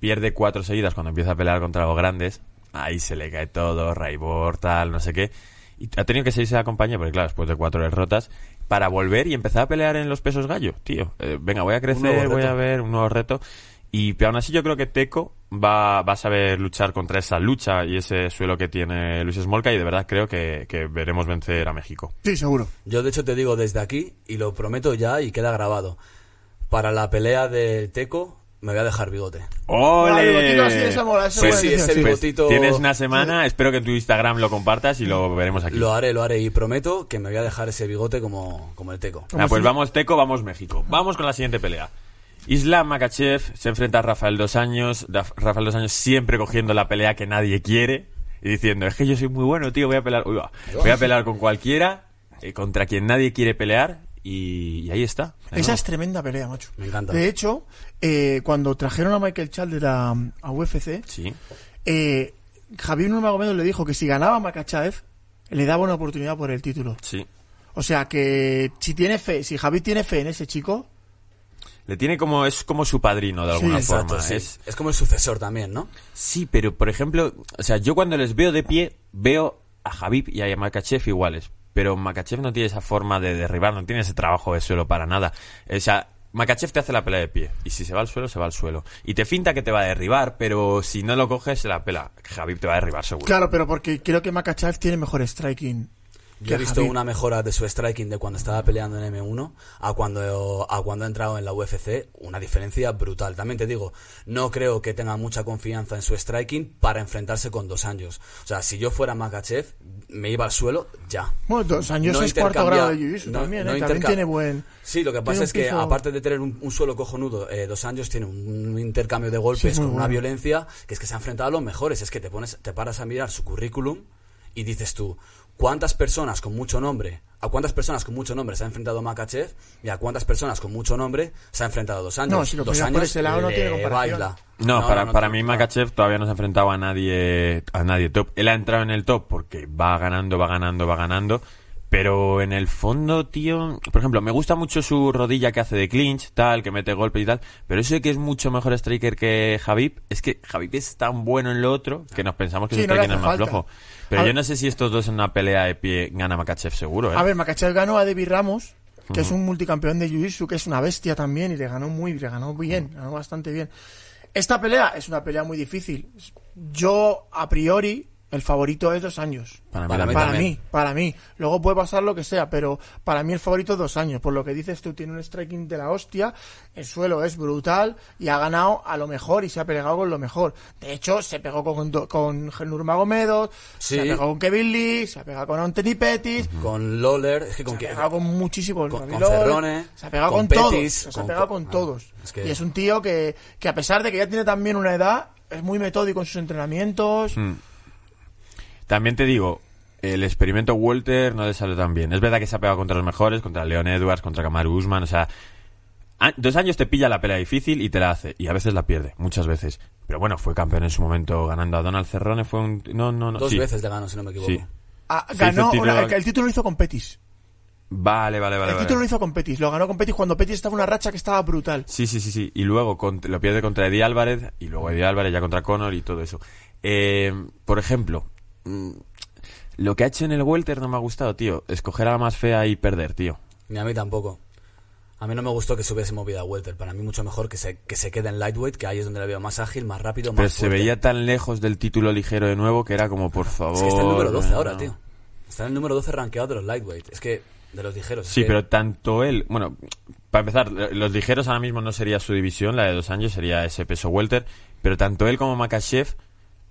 Pierde cuatro seguidas cuando empieza a pelear contra los grandes. Ahí se le cae todo, Raibor, tal, no sé qué. Y ha tenido que salirse de la compañía, porque claro, después de cuatro derrotas, para volver y empezar a pelear en los pesos gallo, tío. Eh, venga, voy a crecer, voy a ver un nuevo reto. Y pero aún así yo creo que Teco va, va a saber luchar contra esa lucha y ese suelo que tiene Luis Smolka y de verdad creo que, que veremos vencer a México. Sí, seguro. Yo de hecho te digo desde aquí y lo prometo ya y queda grabado. Para la pelea del Teco me voy a dejar bigote. Ah, el bigotito así, esa mola, esa Sí, buena sí, edición, ese sí. Pues bigotito- tienes una semana, espero que en tu Instagram lo compartas y lo veremos aquí. Lo haré, lo haré y prometo que me voy a dejar ese bigote como, como el Teco. Ah, pues vamos Teco, vamos México. Vamos con la siguiente pelea. Islam Makachev se enfrenta a Rafael Dos Años. Rafael Dos Años siempre cogiendo la pelea que nadie quiere y diciendo, es que yo soy muy bueno, tío, voy a pelear, uy, va, voy a pelear con cualquiera, eh, contra quien nadie quiere pelear y, y ahí está. Esa es tremenda pelea, macho. Me encanta. De hecho, eh, cuando trajeron a Michael Chandler a, a UFC, Sí. eh, Javier Nurmagomedov le dijo que si ganaba Makachev, le daba una oportunidad por el título. Sí. O sea que si tiene fe, si Javier tiene fe en ese chico, Le tiene como, es como su padrino de Sí, alguna Exacto, forma. sí. Es, Es como el sucesor también, ¿no? Sí, pero por ejemplo, o sea, yo cuando les veo de pie, veo a Javib y a Makachev iguales. Pero Makachev no tiene esa forma de derribar, no tiene ese trabajo de suelo para nada. O sea, Makachev te hace la pelea de pie. Y si se va al suelo, se va al suelo. Y te finta que te va a derribar, pero si no lo coges, se la pela. Javib te va a derribar seguro. Claro, pero porque creo que Makachev tiene mejor striking. Yo he visto una mejora de su striking de cuando estaba peleando en M1 a cuando, a cuando ha entrado en la UFC, una diferencia brutal. También te digo, no creo que tenga mucha confianza en su striking para enfrentarse con dos años. O sea, si yo fuera Makachev, me iba al suelo ya. Bueno, dos años No es cuarto grado de jiu-jitsu no- también, no ¿eh? También tiene buen... Sí, lo que pasa un es que piso- aparte de tener un, un suelo cojonudo, eh, dos años tiene un, intercambio de Sí, golpes es muy con una bueno. violencia que es que se ha enfrentado a los mejores. Es que te pones, te paras a mirar su currículum y dices tú, ¿cuántas personas con mucho nombre, a cuántas personas con mucho nombre se ha enfrentado Makachev y a cuántas personas con mucho nombre se ha enfrentado dos años? No, si lo dos años por ese lado no tiene comparación. baila. No, para, para mí Makachev todavía no se ha enfrentado a nadie, a nadie top. Él ha entrado en el top porque va ganando, va ganando, va ganando. Pero en el fondo, tío, por ejemplo, me gusta mucho su rodilla que hace de clinch, tal, que mete golpes y tal. Pero eso de que es mucho mejor striker que Javib, es que Javib es tan bueno en lo otro que nos pensamos que Sí, su no striking es más falta. flojo. Pero A yo ver- no sé si estos dos en una pelea de pie gana Makachev seguro, ¿eh? A ver, Makachev ganó a David Ramos, que es un multicampeón de Jiu-Jitsu, que es una bestia también, y le ganó muy, le ganó bien, ganó bastante bien. Esta pelea es una pelea muy difícil. Yo, a priori, el favorito es dos años. Para mí Para mí, para mí. Luego puede pasar lo que sea, pero para mí el favorito es dos años. Por lo que dices tú, tiene un striking de la hostia, el suelo es brutal y ha ganado a lo mejor y se ha pegado con lo mejor. De hecho, se pegó con, con Nurmagomedov, Sí. se ha pegado con Kevin Lee, se ha pegado con Anthony Pettis, Con Lawler, es que con se que- ha pegado con muchísimos con- con Cerrone, se ha pegado con con, todos, se ha con- pegado con ah, todos. es que- Y es un tío que, que a pesar de que ya tiene también una edad, es muy metódico en sus entrenamientos. Mm. También te digo, el experimento Walter no le salió tan bien. Es verdad que se ha pegado contra los mejores, contra Leon Edwards, contra Kamaru Usman, o sea, dos años te pilla la pelea difícil y te la hace, y a veces la pierde, muchas veces. Pero bueno, fue campeón en su momento ganando a Donald Cerrone, fue un... No, no, no, dos sí. veces le ganó, si no me equivoco. Sí. Ah, ganó, el título- una- el, el título lo hizo con Pettis. Vale, vale, vale. el vale. título lo hizo con Pettis, lo ganó con Pettis cuando Pettis estaba en una racha que estaba brutal. Sí, sí, sí, sí. Y luego lo pierde contra Eddie Álvarez y luego Eddie Álvarez ya contra Conor y todo eso. Eh, por ejemplo, mm, lo que ha hecho en el Welter no me ha gustado, tío. Escoger a la más fea y perder, tío. Ni a mí tampoco. A mí no me gustó que se hubiese movido a Welter. Para mí mucho mejor que se, que se quede en lightweight, que ahí es donde la veo más ágil, más rápido, más Pero se veía tan lejos del título ligero de nuevo que era como, por favor. Es que está en el número 12 no, ahora, no. tío. Está en el número 12 rankeado de los lightweight. Es que, de los ligeros. Sí, que- pero tanto él, bueno, para empezar, los ligeros ahora mismo no sería su división, la de dos años sería ese peso welter, pero tanto él como Makachev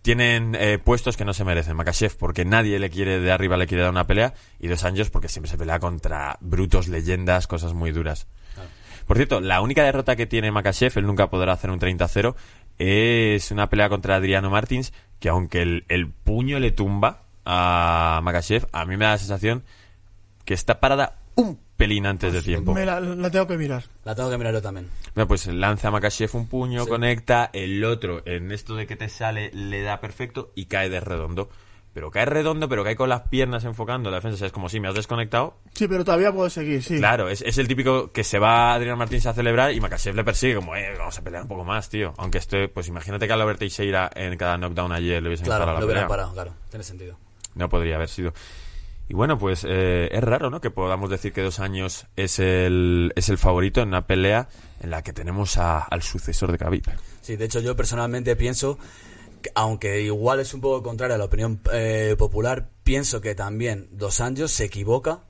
tienen eh, puestos que no se merecen. Makachev porque nadie le quiere de arriba le quiere dar una pelea y dos años porque siempre se pelea contra brutos, leyendas, cosas muy duras. Por cierto, la única derrota que tiene Makachev, él nunca podrá hacer un 30-0, es una pelea contra Adriano Martins, que aunque el, el puño le tumba a Makachev, a mí me da la sensación que está parada un pelín antes de tiempo. Me la, la tengo que mirar. La tengo que mirar yo también. Bueno, pues lanza a Makachev un puño, Sí. conecta, el otro, en esto de que te sale, le da perfecto y cae de redondo. Pero cae redondo, pero cae con las piernas enfocando la defensa. O sea, es como si me has desconectado. Sí, pero todavía puedo seguir, sí. Claro, es, es el típico que se va Adrián Martínez a celebrar y Makachev le persigue, como, eh, vamos a pelear un poco más, tío. Aunque esté, pues imagínate que a Albert Teixeira en cada knockdown ayer le hubiesen Claro, parado lo la hubieran pelea. parado, claro. Tiene sentido. No podría haber sido. Y bueno, pues eh, es raro, ¿no? Que podamos decir que dos años es el, es el favorito en una pelea en la que tenemos a- al sucesor de Khabib. Sí, de hecho yo personalmente pienso, que, aunque igual es un poco contraria a la opinión eh, popular, pienso que también Dos Anjos se equivoca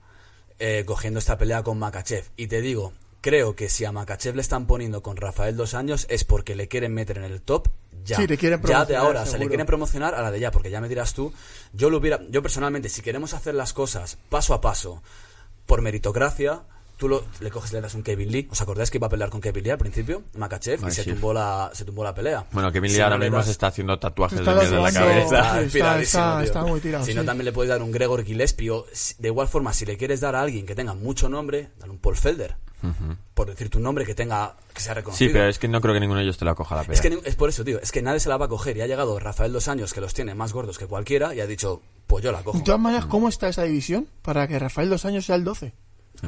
eh, cogiendo esta pelea con Makachev. Y te digo, creo que si a Makachev le están poniendo con Rafael Dos Años es porque le quieren meter en el top ya. Sí, le quieren ya de promocionar, ahora, o sea, le quieren promocionar a la de ya, porque ya me dirás tú, yo lo hubiera, yo personalmente, si queremos hacer las cosas paso a paso, por meritocracia, tú lo, le coges le das un Kevin Lee. ¿Os acordáis que iba a pelear con Kevin Lee al principio? Makachev, y se tumbó, la, se tumbó la pelea. Bueno, Kevin Lee ahora mismo das- se está haciendo tatuajes Está de mierda en la cabeza. Está- muy tirado, Si no, sí. también le puedes dar un Gregor Gillespie. O, de igual forma, si le quieres dar a alguien que tenga mucho nombre, dale un Paul Felder. Por decir tu nombre que tenga que sea reconocido. Sí, pero es que no creo que ninguno de ellos te la coja la pelea. Es que es por eso, tío. Es que nadie se la va a coger. Y ha llegado Rafael Dos Años, que los tiene más gordos que cualquiera, y ha dicho, pues yo la cojo. De todas maneras, ¿cómo está esa división para que Rafael dos años sea el 12?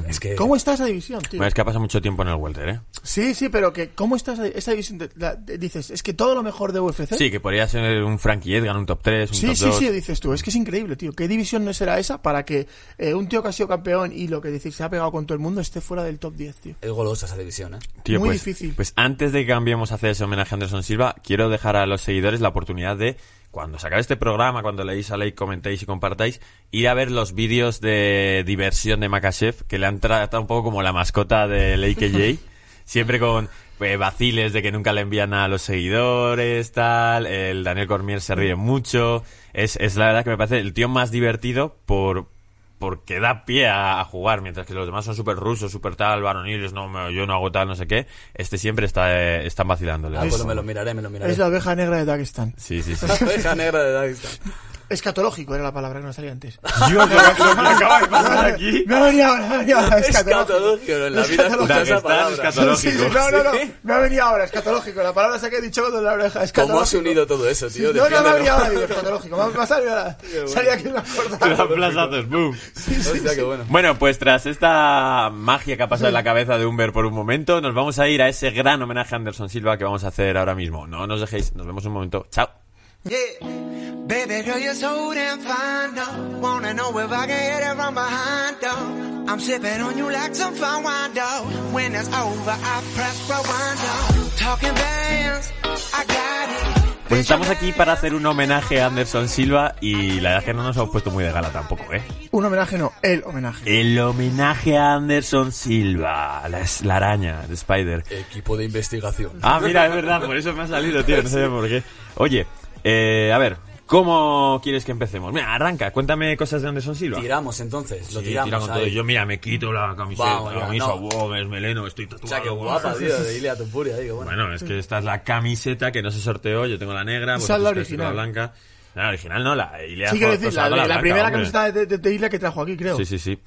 Es que ¿Cómo está esa división, tío? Bueno, es que ha pasado mucho tiempo en el Welter, ¿eh? Sí, sí, pero que ¿cómo está esa, esa división? de- la- de- dices, es que todo lo mejor de UFC. Sí, que podría ser un Frankie Edgar, un top 3, un Sí, top sí, 2. sí, dices tú, es que es increíble, tío. ¿Qué división no será esa para que eh, un tío que ha sido campeón y lo que decís se ha pegado con todo el mundo esté fuera del top 10, tío? es golosa esa división, ¿eh? Tío, Muy pues, difícil. Pues antes de que cambiemos a hacer ese homenaje a Anderson Silva, quiero dejar a los seguidores la oportunidad de, cuando se acabe este programa, cuando leéis a ley, comentéis y compartáis, ir a ver los vídeos de diversión de Makachev, que le han tratado un poco como la mascota del AKJ, siempre con eh, vaciles de que nunca le envían a los seguidores, tal, el Daniel Cormier se ríe mucho, es, es la verdad que me parece el tío más divertido por, porque da pie a, a jugar, mientras que los demás son súper rusos, súper tal, varoniles, no, me- yo no hago tal, no sé qué. Este siempre está, eh, están vacilándole. Ah, pues me lo miraré, me lo miraré. Es la oveja negra de Dagestán. Sí, sí, sí. La oveja negra de Dagestan. Escatológico era la palabra que no salía antes. Lo que acaba de pasar aquí. Me ha venido ahora, me ha venido ahora. Escatológico, en la vida palabra. escatológico. No, no, no. Me ha venido ahora, escatológico. La palabra esa que he dicho con la oreja. ¿Cómo has unido todo eso, tío? no, no, me ha venido ahora, digo, escatológico. Me ha- me salido ahora. Salía aquí una corta. Dan plazazos, boom. Hostia, qué bueno. Bueno, pues tras esta magia que ha pasado en la cabeza de Humber por un momento, nos vamos a ir a ese gran homenaje a Anderson Silva que vamos a hacer ahora mismo. No nos dejéis, nos vemos en un momento. Chao. Yeah. Baby girl, you're so damn fine, though. Wanna know if I can hit it from behind, though. I'm sipping on you like some fine wine, though. When it's over, I press rewind, though. Talking bands, I got it. Pues estamos aquí para hacer un homenaje a Anderson Silva y la verdad es que no nos hemos puesto muy de gala tampoco, ¿eh? Un homenaje, no, el homenaje. El homenaje a Anderson Silva, la, araña de Spider. Equipo de investigación. Ah, mira, es verdad, por eso me ha salido, tío, no sé por qué. Oye, eh, a ver, ¿cómo quieres que empecemos? Mira, arranca, cuéntame cosas de Anderson Silva. Tiramos entonces, lo Sí, tiramos tira con ahí. todo. Yo, mira, me quito la camiseta, Vamos, la camisa, no. wow, me meleno, estoy O tatuado. sea, qué guapa, tío, de Ilia Tupuria, ahí, qué bueno. Bueno, es que esta es la camiseta que no se sorteó, yo tengo la negra, la vosotros la original. blanca. La original no, la Ilea Sí, quiero decir, la, la primera hombre. camiseta de, de, que trajo aquí, creo. Sí, sí, sí.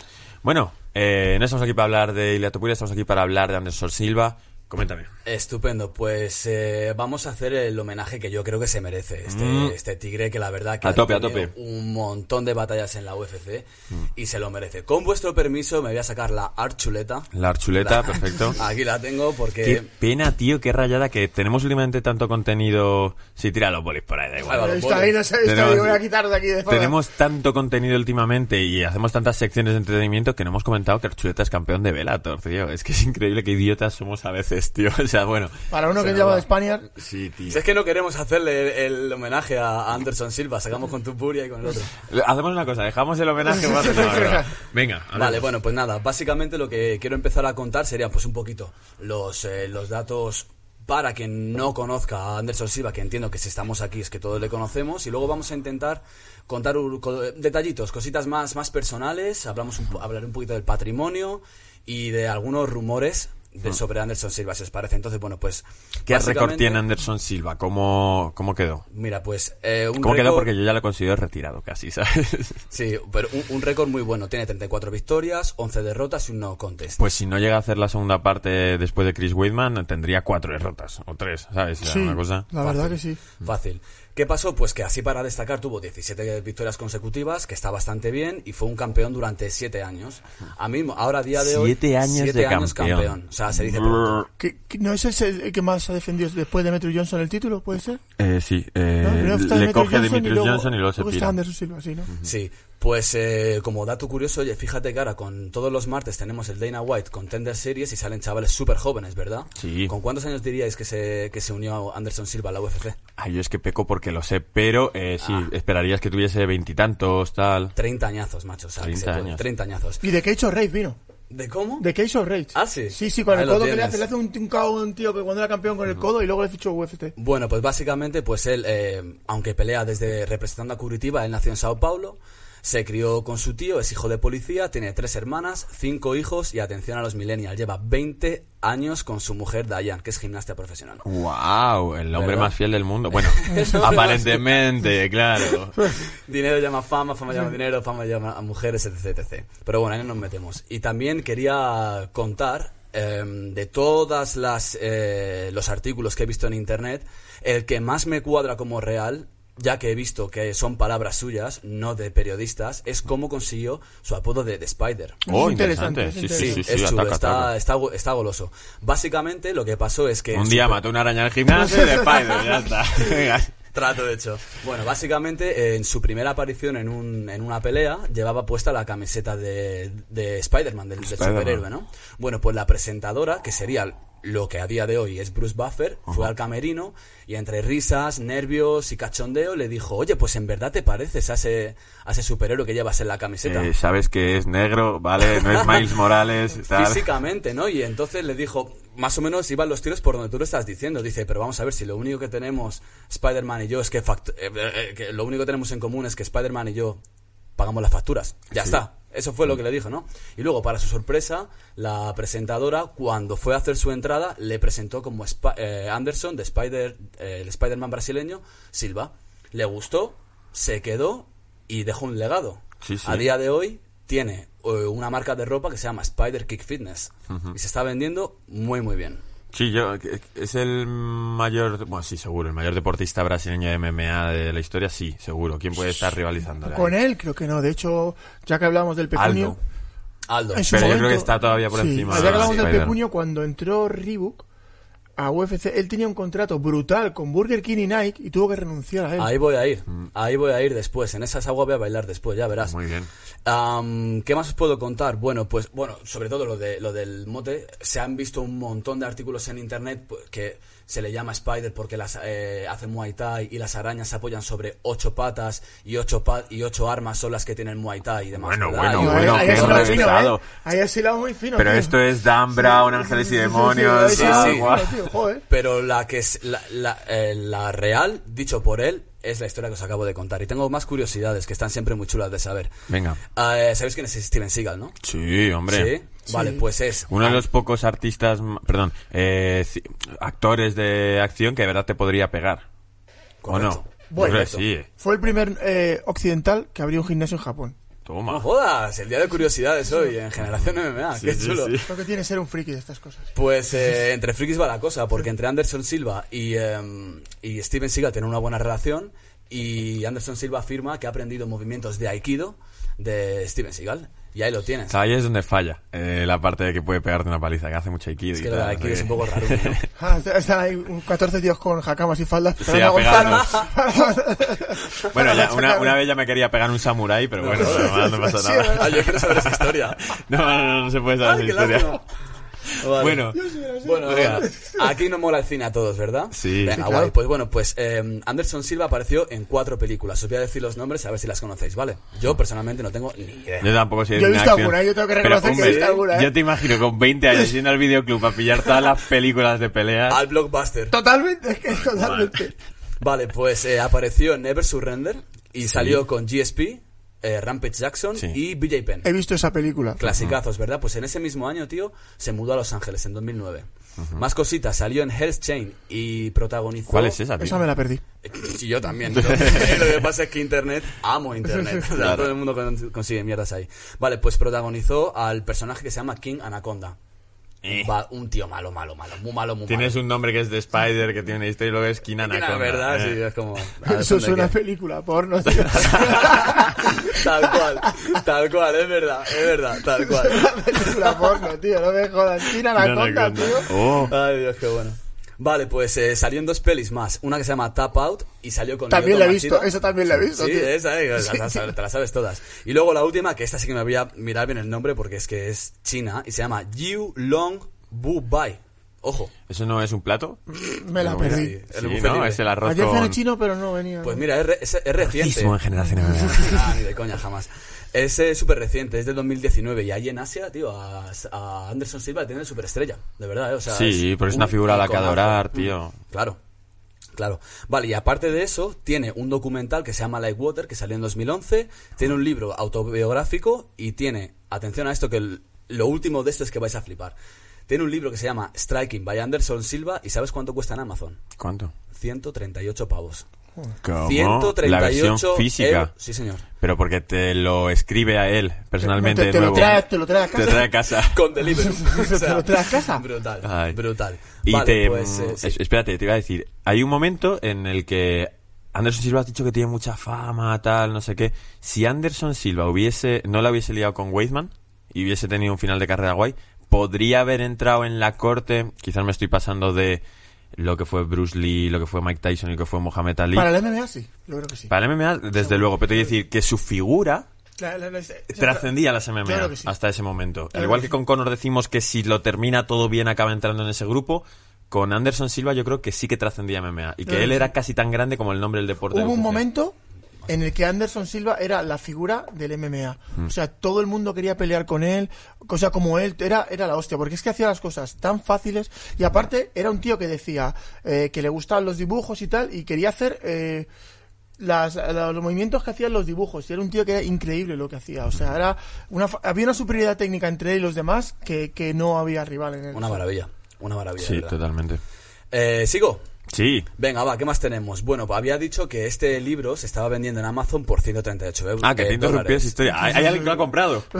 Bueno, eh, no estamos aquí para hablar de Ilia Topuria, estamos aquí para hablar de Anderson Silva. Coméntame. Estupendo, pues eh, vamos a hacer el homenaje que yo creo que se merece este, Mm. este tigre que la verdad que A ha tope, a tenido tope. un montón de batallas en la UFC Mm. y se lo merece. Con vuestro permiso me voy a sacar la archuleta. La archuleta, perfecto. Aquí la tengo porque Qué pena, tío, qué rayada que tenemos últimamente tanto contenido. Sí, tira los bolis por ahí, da igual. Tenemos- ahí, voy a quitar de aquí de fuera. Tenemos tanto contenido últimamente y hacemos tantas secciones de entretenimiento que no hemos comentado que Archuleta es campeón de Bellator, tío. Es que es increíble que idiotas somos a veces, tío. O sea, bueno. Para uno que nos llama va. de España, Sí, tío. si es que no queremos hacerle el, el homenaje a Anderson Silva, sacamos con Tupuria y con el otro. Hacemos una cosa, dejamos el homenaje. más- no. Venga. Vale, bueno, pues nada, básicamente lo que quiero empezar a contar serían pues un poquito los, eh, los datos para quien no conozca a Anderson Silva, que entiendo que si estamos aquí es que todos le conocemos, y luego vamos a intentar contar un- co- detallitos, cositas más, más personales, hablamos un, po- hablaré un poquito del patrimonio y de algunos rumores de, sobre Anderson Silva, si os parece. Entonces, bueno, pues... ¿Qué récord tiene Anderson Silva? ¿Cómo, cómo quedó? Mira, pues eh, un ¿Cómo quedó? récord- Porque yo ya lo considero retirado casi, ¿sabes? Sí, pero un, un récord muy bueno. Tiene 34 victorias, 11 derrotas y un no contest. Pues si no llega a hacer la segunda parte después de Chris Weidman, tendría cuatro derrotas, o tres, ¿sabes? O sea, sí, una cosa... la verdad que sí. Fácil. ¿Qué pasó? Pues que así para destacar tuvo 17 victorias consecutivas, que está bastante bien, y fue un campeón durante 7 años. A mí, ahora a día de hoy... Siete años siete de años campeón. O sea, se dice pronto. ¿Que- que ¿No es el, el que más ha defendido después de Metro Johnson el título, puede ser? Eh, sí, eh, ¿No? Le coge Johnson Demetrius luego- Johnson y luego se luego pira. Anderson Silva, sí, ¿no? Sí, pues eh, como dato curioso, oye, fíjate que ahora con todos los martes tenemos el Dana White Contender Series y salen chavales súper jóvenes, ¿verdad? Sí. ¿Con cuántos años diríais que se, que se unió Anderson Silva a la UFC? Ay, yo es que peco porque lo sé, pero eh, sí, Ah. esperarías que tuviese veintitantos, tal. 30 añazos, macho. O sea, que 30 se puede- años. 30 añazos. Y de Cage of Rage vino. ¿De cómo? De Cage of Rage. Ah, sí. Sí, sí, con Ahí el codo que le hace, le hace un, un un tío que cuando era campeón con el codo y luego le fichó UFC. Bueno, pues básicamente, pues él, eh, aunque pelea desde representando a Curitiba, él nació en Sao Paulo, se crió con su tío, es hijo de policía, tiene tres hermanas, cinco hijos y atención a los millennials, lleva 20 años con su mujer Dayan, que es gimnasta profesional. ¡Wow! El hombre ¿Verdad? más fiel del mundo. Bueno, aparentemente, claro. Dinero llama fama, fama llama dinero, fama llama a mujeres, etc, etc. Pero bueno, ahí no nos metemos. Y también quería contar eh, de todas las eh, los artículos que he visto en internet, el que más me cuadra como real ya que he visto que son palabras suyas, no de periodistas, es cómo consiguió su apodo de, de Spider. Oh, Es interesante, interesante. es Sí, sí, Sí, sí, sí, es chulo, ataca, está, está, está goloso. Básicamente lo que pasó es que... Un día mató una araña el gimnasio y de Spider, ya está. Venga. Trato hecho. Bueno, básicamente en su primera aparición en, un, en una pelea llevaba puesta la camiseta de, de Spider-Man, del, del Spider-Man. superhéroe, ¿no? Bueno, pues la presentadora, que sería lo que a día de hoy es Bruce Buffer, fue al camerino y entre risas, nervios y cachondeo le dijo, oye, pues en verdad te pareces a ese, a ese superhéroe que llevas en la camiseta. Eh, Sabes que es negro, ¿vale? No es Miles Morales. Tal. Físicamente, ¿no? Y entonces le dijo, más o menos iban los tiros por donde tú lo estás diciendo. Dice, pero vamos a ver, si lo único que tenemos Spider-Man y yo es que, eh, eh, que lo único que tenemos en común es que Spider-Man y yo pagamos las facturas. Ya está. Eso fue lo que le dijo, ¿no? Y luego, para su sorpresa, la presentadora, cuando fue a hacer su entrada, le presentó como Sp- eh, Anderson, de Spider, eh, el Spider-Man brasileño, Silva. Le gustó, se quedó y dejó un legado. Sí, sí. A día de hoy tiene eh, una marca de ropa que se llama Spider Kick Fitness y se está vendiendo muy muy bien. Sí, yo, es el mayor, bueno, sí, seguro, el mayor deportista brasileño de MMA de la historia, sí, seguro. ¿Quién puede estar rivalizando? Con él, creo que no. De hecho, ya que hablamos del pecunio. Aldo. Pero yo creo que está todavía por sí, encima Ya que hablamos del pecunio, cuando entró Reebok a UFC, él tenía un contrato brutal con Burger King y Nike y tuvo que renunciar a él. Ahí voy a ir, ahí voy a ir después. En esas aguas voy a bailar después, ya verás. Muy bien. ¿Qué más os puedo contar? Bueno, pues bueno, sobre todo lo de lo del mote, se han visto un montón de artículos en internet pues, que se le llama Spider porque las eh, hace Muay Thai y las arañas se apoyan sobre ocho patas y ocho pa- y ocho armas son las que tienen Muay Thai y demás. Bueno, ¿verdad? bueno, Y- Ahí- bueno, ahí fino. ¿eh? Ahí hilado muy fino. Pero tío. esto es Dan Brown, Ángeles y Sí, sí, sí, Demonios. sí, tío, joder. Pero la que es la, la, eh, la real, dicho por él, es la historia que os acabo de contar. Y tengo más curiosidades que están siempre muy chulas de saber. Venga. Eh, ¿Sabéis quién es Steven Seagal, no? Sí, hombre. Sí. Vale, pues es. Uno de los pocos artistas, perdón, eh, actores de acción que de verdad te podría pegar. ¿O Correcto. no? Bueno, sí. Fue el primer eh, occidental que abrió un gimnasio en Japón. Toma. No jodas, el día de curiosidades hoy en Generación MMA. Sí, qué sí, chulo. sí. Lo que tiene ser un friki de estas cosas. Pues eh, entre frikis va la cosa, porque entre Anderson Silva y, em, y Steven Seagal tienen una buena relación. Y Anderson Silva afirma que ha aprendido movimientos de Aikido de Steven Seagal. Y ahí lo tienes. Ahí es donde falla eh, la parte de que puede pegarte una paliza, que hace mucho aikido Es y que lo de Aikido no es un poco raro. ¿no? Ah, están ahí un 14 tíos con jakamas y faldas. Sí, a. Bueno, ya, una, una vez ya me quería pegar un samurái, pero bueno, no, no pasa Sí, nada. Ah, yo quiero saber esa historia. No, no, no, no se puede saber Ay, esa historia. Vale. Bueno, Bueno, Venga. aquí nos mola el cine a todos, ¿verdad? Sí. Venga, Sí, claro. guay. Pues bueno, pues eh, Anderson Silva apareció en cuatro películas. Os voy a decir los nombres a ver si las conocéis, ¿vale? Yo personalmente no tengo ni idea. yo tampoco sé Yo he de visto acción. alguna, yo tengo que Pero, reconocer que he visto alguna, ¿eh? Yo te imagino con 20 años yendo al videoclub a pillar todas las películas de peleas. Al blockbuster. Totalmente, es que es totalmente. Vale, pues eh, apareció en Never Surrender y salió con GSP, eh, Rampage Jackson Sí. y BJ Penn. He visto esa película. Clasicazos, ¿verdad? Pues en ese mismo año, tío, se mudó a Los Ángeles en 2009. Más cositas, salió en Hell's Chain y protagonizó... ¿Cuál es esa, tío? Esa me la perdí. Sí, yo también. tío. Lo que pasa es que Internet, amo Internet. O sea, Claro. todo el mundo con- consigue mierdas ahí. Vale, pues protagonizó al personaje que se llama King Anaconda. Eh. Va, un tío malo, malo, malo. Muy malo, muy Tienes malo. un nombre que es de Spider, que tiene una historia y luego es Kina King Anaconda. ¿verdad? eh. Sí, es como... Eso ¿dónde es una qué? película porno, tío. tal cual, tal cual, es verdad, es verdad, tal cual. una película porno, tío. No me jodas. La conda, Anaconda. tío. Oh. Ay, Dios, qué bueno. Vale, pues eh, salió en dos pelis más. Una que se llama Tap Out y salió con También la he visto, esa también la he visto, Sí, tío. esa, eh, la- la- te la sabes todas. Y luego la última, que esta sí que me voy a mirar bien el nombre porque es que es china y se llama Yu Long Bu Bai. Ojo. ¿Eso no es un plato? Me la No, perdí. sí. Sí, El buffet ¿no? Es el arroz Ayer con... chino, pero no venía. Pues mira, es, re- es- es reciente. Racismo en generación Ah, ni de coña, jamás. Es eh, súper reciente, es del 2019 y ahí en Asia, tío, a, a Anderson Silva le tiene de superestrella, de verdad, ¿eh? O sea, Sí, pero es una un figura a la que adorar, Mm, tío. Claro, claro. Vale, y aparte de eso, tiene un documental que se llama Like Water, que salió en 2011, tiene un libro autobiográfico y tiene, atención a esto, que el- lo último de esto es que vais a flipar. Tiene un libro que se llama Striking by Anderson Silva y ¿sabes cuánto cuesta en Amazon? ¿Cuánto? 138 pavos. ¿Cómo? 138 La versión física. euros. Sí, señor. Pero porque te lo escribe a él personalmente Te- te lo nuevo. trae- te lo trae a casa. Te trae a casa. Con delivery. ¿Te lo traes a casa? Brutal, Ay. brutal. Y vale, te... pues, eh, mm, sí. es- Espérate, te iba a decir. Hay un momento en el que Anderson Silva has dicho que tiene mucha fama, tal, no sé qué. Si Anderson Silva hubiese, no la hubiese liado con Weidman y hubiese tenido un final de carrera guay, podría haber entrado en la corte, quizás me estoy pasando de lo que fue Bruce Lee, lo que fue Mike Tyson y lo que fue Mohamed Ali. Para el MMA sí, yo creo que sí. Para el MMA, desde luego, pero te quiero decir que su figura La- la- la- esa- trascendía las MMA Claro que sí. hasta ese momento. Al igual que que con Conor decimos que si lo termina todo bien acaba entrando en ese grupo, con Anderson Silva yo creo que sí que trascendía MMA y que él era casi tan grande como el nombre del deporte. Hubo de un momento en el que Anderson Silva era la figura del MMA. Mm. O sea, todo el mundo quería pelear con él, cosa como él, era, era la hostia, porque es que hacía las cosas tan fáciles y aparte era un tío que decía eh, que le gustaban los dibujos y tal y quería hacer... eh, las, los movimientos que hacían los dibujos y era un tío que era increíble lo que hacía o sea era una fa- había una superioridad técnica entre él y los demás que, que no había rival en él Una maravilla. Una maravilla. Sí, verdad. totalmente. Eh, ¿Sigo? Sí, Venga, va, ¿qué más tenemos? Bueno, había dicho que este libro se estaba vendiendo en Amazon por 138 euros. Ah, que te eh, interrumpí esa historia. ¿Hay, hay alguien que lo ha comprado?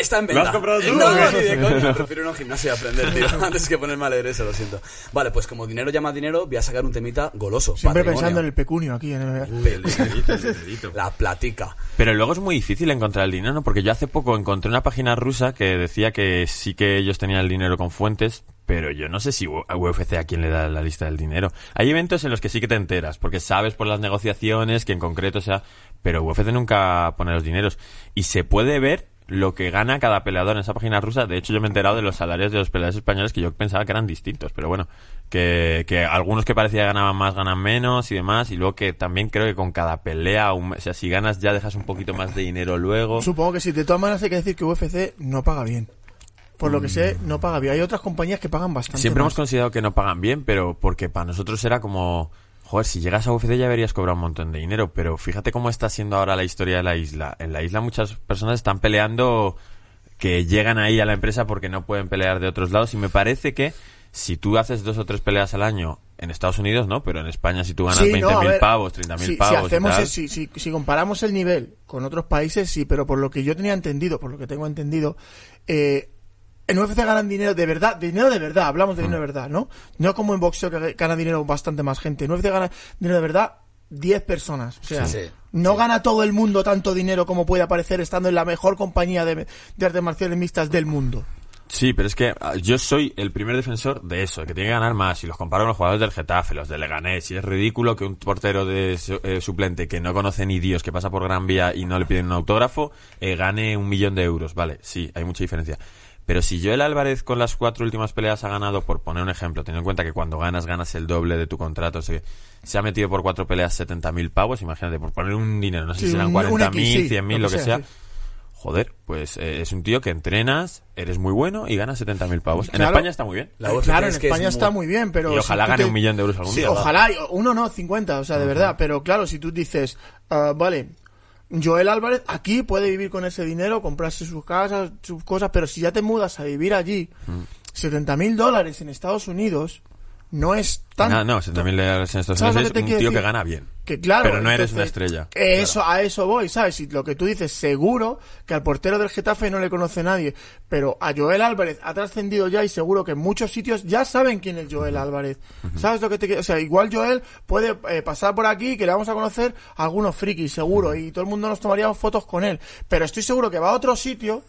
Está en ¿Lo venta. has comprado tú? No, ni de coña. Prefiero ir a un gimnasio y aprender, tío. Antes que ponerme a leer eso, lo siento. Vale, pues como dinero llama dinero, voy a sacar un temita goloso. siempre patrimonio. pensando en el pecunio aquí en el- El dinerito, el dinerito. La platica. Pero luego es muy difícil encontrar el dinero, ¿no? Porque yo hace poco encontré una página rusa que decía que sí que ellos tenían el dinero con fuentes, pero yo no sé si a UFC a quién le da la lista del dinero. Hay eventos en los que sí que te enteras, porque sabes por las negociaciones que en concreto sea, pero UFC nunca pone los dineros. Y se puede ver lo que gana cada peleador en esa página rusa. De hecho, yo me he enterado de los salarios de los peleadores españoles que yo pensaba que eran distintos, pero bueno, que, que algunos que parecía ganaban más ganan menos y demás, y luego que también creo que con cada pelea, o sea, si ganas ya dejas un poquito más de dinero luego. Supongo que sí. De todas maneras hay que decir que UFC no paga bien. Por lo que sé, no paga bien. Hay otras compañías que pagan bastante Siempre hemos considerado que no pagan bien, pero porque para nosotros era como, joder, si llegas a UFC ya deberías cobrar un montón de dinero, pero fíjate cómo está siendo ahora la historia de la isla. En la isla muchas personas están peleando que llegan ahí a la empresa porque no pueden pelear de otros lados y me parece que si tú haces dos o tres peleas al año en Estados Unidos, ¿no? Pero en España si tú ganas Sí, 20.000 no, a ver, pavos, 30.000 si, si pavos y hacemos tal, si, si- si comparamos el nivel con otros países, sí, pero por lo que yo tenía entendido, por lo que tengo entendido, eh, en UFC ganan dinero de verdad, dinero de verdad, hablamos de dinero de verdad, ¿no? No como en boxeo que gana dinero bastante más gente. En UFC gana dinero de verdad 10 personas. O sea, Sí, sí, no sí. gana todo el mundo tanto dinero como puede aparecer estando en la mejor compañía de, de artes marciales mixtas del mundo. Sí, pero es que ah, yo soy el primer defensor de eso, que tiene que ganar más. Y los comparo con los jugadores del Getafe, los del Leganés. Y es ridículo que un portero de su- eh, suplente que no conoce ni Dios, que pasa por Gran Vía y no le piden un autógrafo, eh, gane un millón de euros. Vale, sí, hay mucha diferencia. Pero si Joel Álvarez con las cuatro últimas peleas ha ganado, por poner un ejemplo, teniendo en cuenta que cuando ganas, ganas el doble de tu contrato, se, se ha metido por cuatro peleas 70.000 pavos, imagínate, por poner un dinero, no sé Sí, si serán un- un 40.000, X, sí, 100.000, lo que sea. Joder, pues eh, es un tío que entrenas, eres muy bueno y ganas 70.000 pavos. En. España está muy bien. La claro, en es que es España muy- está muy bien, pero... Y ojalá si gane te- un millón de euros algún Sí, día. ojalá, uno no, 50, o sea, de verdad. Pero claro, si tú dices, ah, vale, Joel Álvarez aquí puede vivir con ese dinero, comprarse sus casas, sus cosas, pero si ya te mudas a vivir allí, 70 mil dólares en Estados Unidos no es tan... No, no, 70.000 dólares en Estados ¿Sabes Unidos es un tío que gana bien. Que claro, Pero no eres entonces, una estrella. que Eso, a eso voy, ¿sabes? Y lo que tú dices, seguro que al portero del Getafe no le conoce nadie, pero a Joel Álvarez ha trascendido ya y seguro que en muchos sitios ya saben quién es Joel Álvarez. ¿Sabes lo que te quiero? O sea, igual Joel puede eh, pasar por aquí que le vamos a conocer a algunos frikis, seguro, y todo el mundo nos tomaríamos fotos con él, pero estoy seguro que va a otro sitio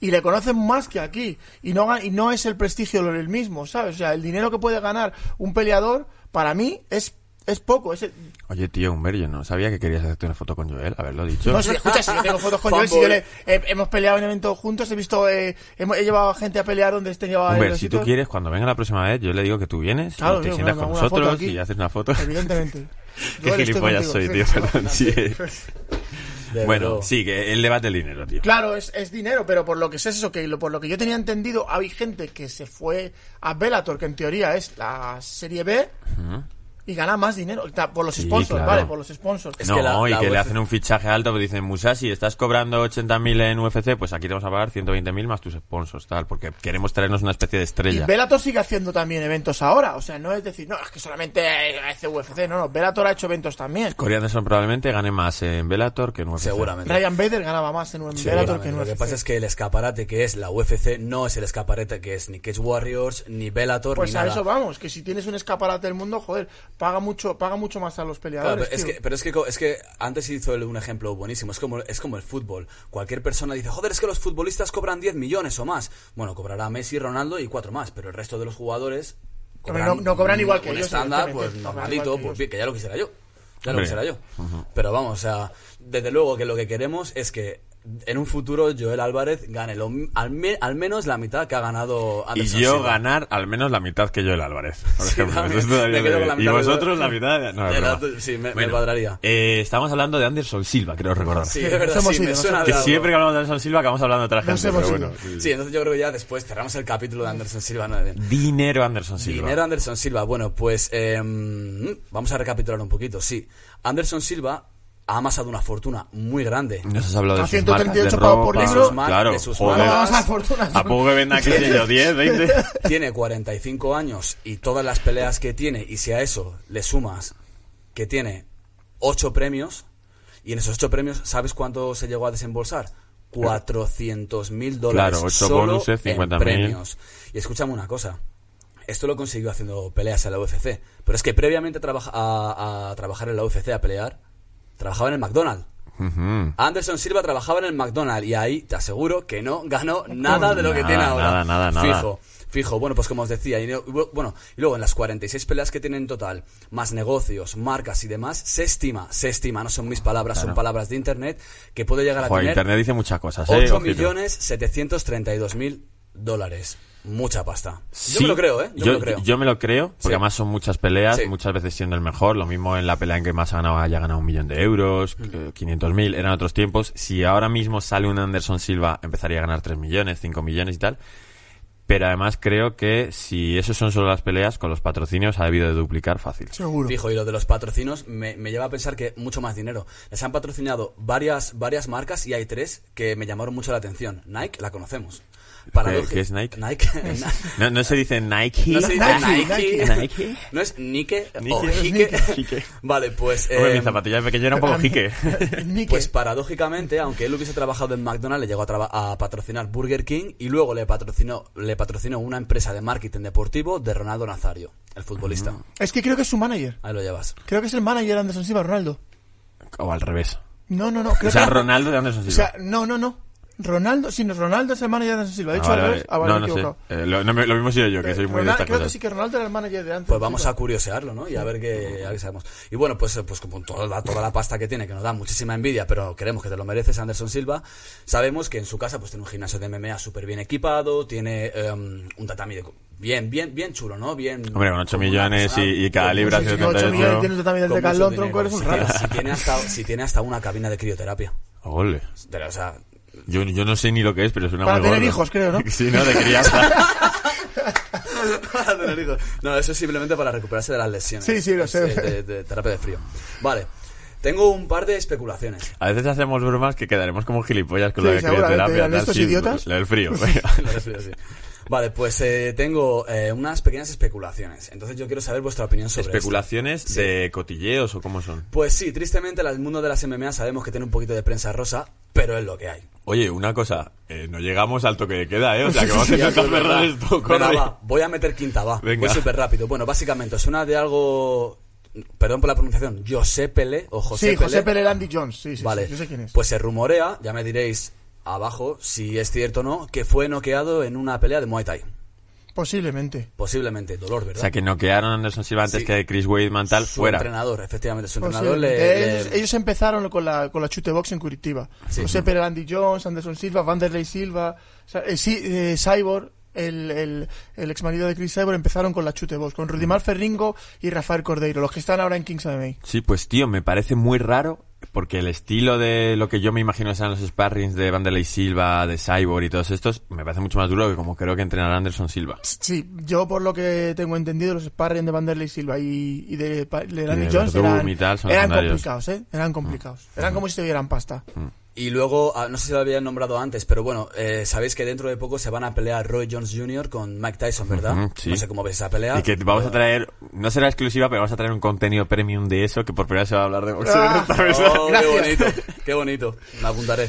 y le conocen más que aquí y no y no es el prestigio el mismo, ¿sabes? O sea, el dinero que puede ganar un peleador para mí es es poco, es el- Oye, tío, Humber, yo no sabía que querías hacerte una foto con Joel, haberlo dicho. No, si escucha, si yo tengo fotos con Joel, si yo le, he- hemos peleado en eventos juntos, he visto, eh, hemos- he llevado a gente a pelear donde este llevaba Humber, si tú quieres, cuando venga la próxima vez, yo le digo que tú vienes Claro, y te tío, sientas con nosotros y haces una foto. Evidentemente. Qué gilipollas soy, tío, perdón, sí. De Bueno, sí, que el debate del dinero, tío. Claro, es, es dinero, pero por lo que sé es eso, que lo, por lo que yo tenía entendido, hay gente que se fue a Bellator, que en teoría es la serie B, y gana más dinero, por los Sí, sponsors, claro. ¿vale? Por los sponsors. Es no, que la- y la que le hacen un fichaje alto, pues dicen, Musashi, estás cobrando 80.000 en UFC, pues aquí te vamos a pagar 120.000 más tus sponsors, tal, porque queremos traernos una especie de Y estrella. Bellator sigue haciendo también eventos ahora, o sea, no es decir, no, es que solamente hace UFC, no, no, Bellator ha hecho eventos también. Corey Anderson probablemente gane más en Bellator que en UFC. Seguramente. Ryan Bader ganaba más en Bellator que en Lo UFC. que pasa es que el escaparate que es la UFC no es el escaparate que es ni Cage Warriors, ni Bellator, Pues ni a nada. eso vamos, que si tienes un escaparate del mundo, joder, paga mucho, paga mucho más a los Claro, peleadores. pero, es que, pero es que co- es que antes hizo un ejemplo buenísimo. Es como, es como el fútbol. Cualquier persona dice, joder, es que los futbolistas cobran 10 millones o más. Bueno, cobrará Messi, Ronaldo y cuatro más. Pero el resto de los jugadores. No- no cobran igual que un ellos, estándar, pues evidentemente. No cobran normalito, que pues bien, que ya lo quisiera yo. Ya lo quisiera yo. Pero vamos, o sea, desde luego que lo que queremos es que en un futuro Joel Álvarez gane lo, al, me- al menos la mitad que ha ganado Y Anderson yo Silva. ganar al menos la mitad que yo el Álvarez. Por Sí, ejemplo. también. Me quedo de- con la y de- vosotros la mitad. No, es de la- broma. sí, me- me cuadraría. eh, estamos hablando de Anderson Silva, creo recordar. Sí, es verdad, sí, me suena Que siempre que hablamos de Anderson Silva acabamos hablando de otra gente. Pero bueno, sí. Sí, entonces yo creo que ya después cerramos el capítulo de Anderson Silva. ¿no? Dinero Anderson Silva. Dinero Anderson Silva. Bueno, pues eh, vamos a recapitular un poquito. Sí, Anderson Silva ha amasado una fortuna muy grande. Nos has hablado de A sus marcas 138 de pavos por ropa. libro. Claro, De sus joder. Marcas. a fortunas. ¿A poco que venda, qué sé yo, 10, 20? Tiene 45 años y todas las peleas que tiene, y si a eso le sumas que tiene 8 premios, y en esos 8 premios, ¿sabes cuánto se llegó a desembolsar? 400 mil dólares. Claro, ocho solo bonuses, en 50.000. premios. Y escúchame una cosa. Esto lo consiguió haciendo peleas en la UFC. Pero es que previamente a, trabaja- a- a trabajar en la UFC, a pelear, trabajaba en el McDonald's. Anderson Silva trabajaba en el McDonald's y ahí te aseguro que no ganó nada de lo que Nada, tiene ahora. nada, nada, nada. Fijo, fijo. Bueno, pues como os decía, y no- y bueno, y luego en las 46 peleas que tiene en total, más negocios, marcas y demás, se estima, se estima, no son mis palabras, son palabras de internet, que puede llegar a tener Internet dice muchas cosas, ¿eh? 8 Ojito. millones 732 mil dólares. Mucha pasta. Yo Sí, me lo creo, ¿eh? Yo, me lo creo. yo me lo creo, porque Sí. además son muchas peleas, Sí. muchas veces siendo el mejor. Lo mismo en la pelea en que más ha ganado, haya ganado un millón de euros, Mm. eh, 500.000, eran otros tiempos. Si ahora mismo sale un Anderson Silva, empezaría a ganar 3 millones, 5 millones y tal. Pero además creo que si eso son solo las peleas, con los patrocinios ha debido de duplicar fácil. Seguro. Fijo, y lo de los patrocinos me, me lleva a pensar que mucho más dinero. Les han patrocinado varias, varias marcas y hay tres que me llamaron mucho la atención. Nike, la conocemos. Paradójico- ¿Qué es Nike? Nike. No, no se dice Nike. No se dice Nike, Nike. Nike. No es Nike o Nike. Hike. Hike. Vale, pues... Hombre, eh, mi zapatilla de pequeño era un poco jique. Nike. Pues paradójicamente, aunque él hubiese trabajado en McDonald's, le llegó a, a patrocinar Burger King y luego le patrocinó, le patrocinó una empresa de marketing deportivo de Ronaldo Nazario, el futbolista. Es que creo que es su manager. Ahí lo llevas. Creo que es el manager de Anderson Silva, Ronaldo. o al revés. No, no, no. Creo O sea, que... Ronaldo de Anderson O Silva. sea, no, no, no. Ronaldo, sí, no, Ronaldo es el manager de Anderson Silva. He Ah, dicho vale, al vale. Ah, vale, no, no sé. equivocado. Eh, lo, no lo mismo soy yo, que soy muy de Ronaldo- estas creo cosas. que sí que Ronaldo era el manager de Anderson Pues vamos Silva. a curiosearlo, ¿no? Y a ver qué, a ver qué sabemos. Y bueno, pues, eh, pues como toda la, toda la pasta que tiene, que nos da muchísima envidia, pero queremos que te lo mereces, Anderson Silva, sabemos que en su casa pues tiene un gimnasio de MMA súper bien equipado, tiene em, un tatami de... Bien, bien, bien chulo, ¿no? Bien... Hombre, con 8 una millones y, persona- y cada con libra mucho Sí, hace sí, con 8 millones 78. tienes también del con mucho Decathlon, dinero. tronco, eres un Si raro. tiene- Si tiene, hasta, si tiene hasta una cabina de crioterapia. Ole. O sea, Yo, yo no sé ni lo que es, pero suena Para muy tener gordo. hijos, creo, ¿no? Sí, ¿no? De crianza. para tener hijos. No, eso es simplemente para recuperarse de las lesiones. Sí, sí, lo sé. Es, eh, De, de terapia de frío. Vale. Tengo un par de especulaciones. A veces hacemos bromas que quedaremos como gilipollas con Sí, lo de seguramente, crioterapia. dirán, tal, ¿estos sí, idiotas? Lo del frío. Lo de frío, sí. Vale, pues eh, tengo eh, unas pequeñas especulaciones. Entonces yo quiero saber vuestra opinión sobre esto. ¿Especulaciones Sí. de cotilleos o cómo son? Pues sí, tristemente el mundo de las MMA sabemos que tiene un poquito de prensa rosa, pero es lo que hay. Oye, una cosa. eh, no llegamos al toque de queda, ¿eh? O sea, que vamos a intentar cerrar esto. Venga, va, voy a meter quinta, va. Venga. Voy súper rápido. Bueno, básicamente, suena de algo... Perdón por la pronunciación. José Pele o José Sí, Pele. José Pele Andy Jones. Sí, sí, Vale, sí, yo sé quién es. pues se rumorea, ya me diréis abajo si es cierto o no, que fue noqueado en una pelea de Muay Thai. Posiblemente. Posiblemente, dolor, O ¿verdad? sea, que noquearon a Anderson Silva antes Sí. que Chris Weidman tal Su fuera. entrenador, efectivamente, su entrenador le... le- ellos, ellos empezaron con la, con la chute box en Curitiba. Sí. José Pérez Andy Jones, Anderson Silva, Vanderlei Silva, o sea, eh, sí, eh, Cyborg, el, el, el ex marido de Chris Cyborg, empezaron con la chute box, con Rudimar Ferringo y Rafael Cordeiro, los que están ahora en Kings MMA. Sí, pues tío, me parece muy raro porque el estilo de lo que yo me imagino sean los sparrings de Vanderlei Silva, de Cyborg y todos estos, me parece mucho más duro que como creo que entrenará Anderson Silva. Sí, yo por lo que tengo entendido, los sparring de Vanderlei Silva y, y de, de Jones Verdum eran, y tal, eran complicados, ¿eh? Eran complicados. Eran como si te dieran pasta. Y luego, ah, no sé si lo habían nombrado antes, pero bueno, eh, sabéis que dentro de poco se van a pelear Roy Jones Jr. con Mike Tyson, ¿verdad? Sí. No sé cómo ves esa pelea. Y que vamos a traer, no será exclusiva, pero vamos a traer un contenido premium de eso que por primera vez se va a hablar de boxeo Ah. Oh, qué bonito, qué bonito. Me apuntaré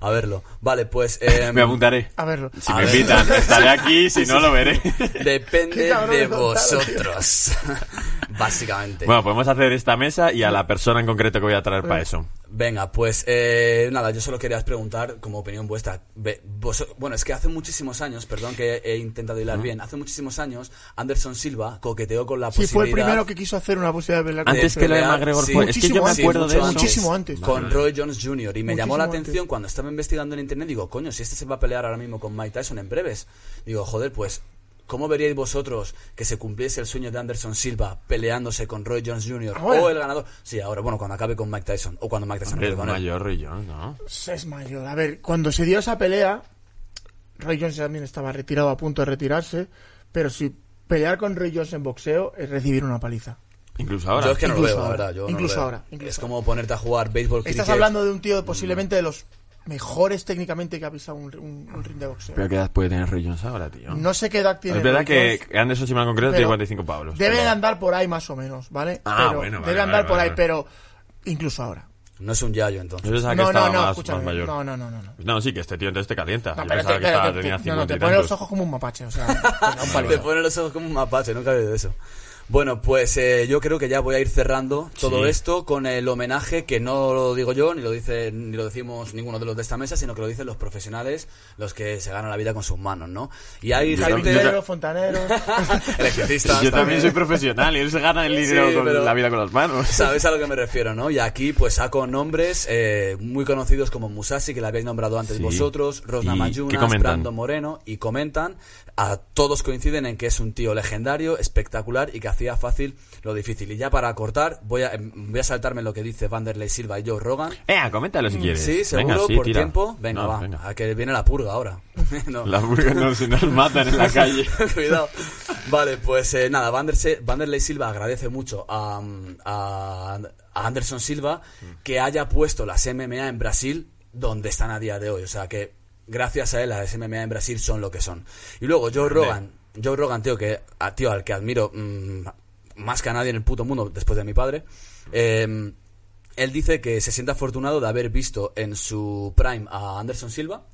a verlo. Vale, pues... eh, Me apuntaré. A verlo. Si A me ver. invitan, estaré aquí, si no lo veré. Depende de vosotros. básicamente. Bueno, podemos hacer esta mesa y a la persona en concreto que voy a traer para eso. Venga, pues eh, nada, yo solo quería preguntar como opinión vuestra. Ve- vos- bueno, es que hace muchísimos años, perdón que he intentado hilar bien, hace muchísimos años Anderson Silva coqueteó con la Sí, fue el posibilidad primero que quiso hacer una posibilidad de pelear Antes de que lo de McGregor sí, fue... Es que yo me muchísimo acuerdo antes, de eso. muchísimo antes. con Roy Jones Jr. Y me llamó la atención antes. cuando estaba investigando en internet. Digo, coño, si este se va a pelear ahora mismo con Mike Tyson en breves. Digo, joder, pues, ¿cómo veríais vosotros que se cumpliese el sueño de Anderson Silva peleándose con Roy Jones Jr. Ahora. o el ganador? Sí, ahora, bueno, cuando acabe con Mike Tyson. O cuando Mike Tyson Hombre, es con él. mayor Roy Jones, ¿no? Es mayor. A ver, cuando se dio esa pelea, Roy Jones también estaba retirado a punto de retirarse, pero si pelear con Roy Jones en boxeo es recibir una paliza. Incluso ahora. Yo es que no lo Incluso veo, la ahora. verdad. Yo no lo Incluso veo. ahora, incluso es ahora. como ponerte a jugar béisbol, Estás cricket. hablando de un tío posiblemente de los mejores técnicamente que ha pisado un, un- un ring de boxeo. Pero qué edad puede tener Roy Jones ahora, tío. No sé qué edad tiene. es verdad Roy que Anderson Silva en concreto tiene 45 pavos. Deben pero- andar por ahí más o menos, ¿vale? Ah, Pero bueno, vale, debe vale, andar por vale, ahí, vale. pero incluso ahora. No es un yayo, entonces. Yo pensaba que No, no, estaba no, más, escúchame. más mayor. No, no, no, no. no. No, sí, que este tío entonces te calienta. No, Yo pero pensaba te, que estaba, te- tenía no, 50 no, te pone los ojos como un mapache, o sea, venga, un. Te pone los ojos como un mapache, no cabe de eso. Bueno, pues eh, yo creo que ya voy a ir cerrando todo Sí. esto con el homenaje que no lo digo yo, ni lo dice, ni lo decimos ninguno de los de esta mesa, sino que lo dicen los profesionales, los que se ganan la vida con sus manos, ¿no? Y hay Yo gente, Carpintero, fontanero. electricistas Yo también también. soy profesional y él se gana el dinero Sí, con pero- la vida con las manos. Sabes a lo que me refiero, ¿no? Y aquí pues saco nombres eh, muy conocidos como Musashi, que le habéis nombrado antes Sí. vosotros, ¿Y Rosna Mayunas? Brando Moreno, y comentan, a todos coinciden en que es un tío legendario, espectacular y que hacía fácil lo difícil. Y ya para cortar, voy a, em, voy a saltarme lo que dice Vanderlei Silva y Joe Rogan. Eh, coméntalo si quieres. Sí, seguro, Venga, sí, por tira. tiempo. Venga, No, va, venga. a que viene la purga ahora. No. La burga no se nos matan en la calle. Cuidado. Vale, pues eh, nada, Vanderlei Silva agradece mucho a, a- a Anderson Silva que haya puesto las MMA en Brasil donde están a día de hoy. O sea que gracias a él las MMA en Brasil son lo que son. Y luego Joe Rogan, Joe Rogan, tío, que, a- tío al que admiro mm, más que a nadie en el puto mundo después de mi padre. eh, él dice que se siente afortunado de haber visto en su prime a Anderson Silva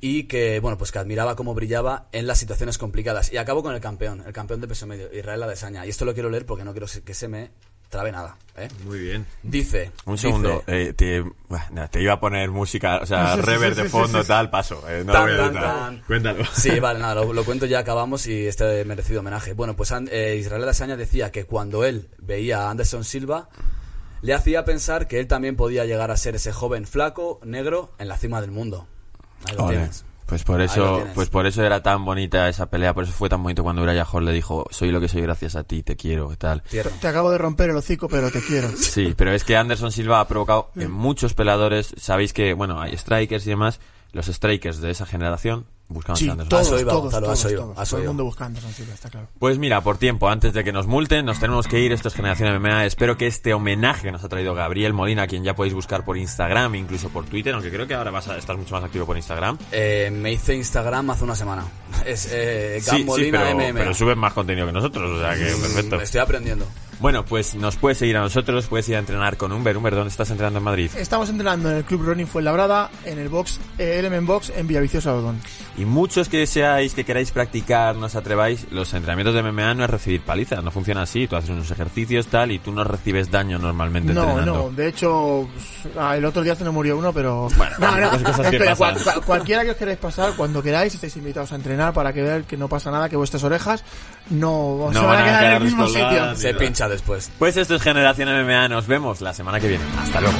y que, bueno, pues que admiraba cómo brillaba en las situaciones complicadas. Y acabo con el campeón, el campeón de peso medio, Israel Adesanya. Y esto lo quiero leer porque no quiero que se me trabe nada. ¿eh? Muy bien. Dice... Un dice- segundo, eh, te, iba a poner música, o sea, rever sí, de fondo, sí, sí. tal, paso. eh, no Tan, voy a tan, tan. Cuéntalo. Sí, vale, nada, lo, lo cuento ya, acabamos y este merecido homenaje. Bueno, pues An- eh, Israel Adesanya decía que cuando él veía a Anderson Silva, le hacía pensar que él también podía llegar a ser ese joven flaco, negro, en la cima del mundo. Ahí lo tienes. Pues por eso, pues por eso era tan bonita esa pelea, por eso fue tan bonito cuando Uriah Hall le dijo, soy lo que soy gracias a ti, te quiero, y tal. Te acabo de romper el hocico, pero te quiero. Sí, pero es que Anderson Silva ha provocado en muchos peleadores, sabéis que, bueno, hay strikers y demás, los strikers de esa generación buscamos Sí, a Anderson todos, Has oído, todos, Gonzalo, todos, Todo el mundo buscando Silva, está claro. Pues mira, por tiempo, antes de que nos multen, nos tenemos que ir. Esto es Generación MMA. Espero que este homenaje que nos ha traído Gabriel Molina, a quien ya podéis buscar por Instagram, incluso por Twitter, aunque creo que ahora vas a estar mucho más activo por Instagram. Eh, me hice Instagram hace una semana. Es eh, Sí, sí, Molina pero, MMA. pero suben más contenido que nosotros, o sea que perfecto. Estoy aprendiendo. Bueno, pues nos puedes seguir a nosotros, puedes ir a entrenar con Humber. Humber, ¿dónde estás entrenando en Madrid? Estamos entrenando en el Club Running Fuenlabrada, en el box, eh, Element Box, en Villaviciosa Odón. Y muchos que deseáis, que queráis practicar, no os atreváis, los entrenamientos de MMA no es recibir palizas, no funciona así. Tú haces unos ejercicios tal y tú no recibes daño normalmente No, entrenando. no, de hecho, ah, el otro día se nos murió uno, pero... Bueno, no, no, cosas- cosas que pasan. cual- cual- cualquiera que os queráis pasar, cuando queráis, estáis invitados a entrenar para que vean que no pasa nada, que vuestras orejas no, se van a quedar en el mismo sitio. Se pincha después. Pues esto es Generación MMA, nos vemos la semana que viene. Hasta luego.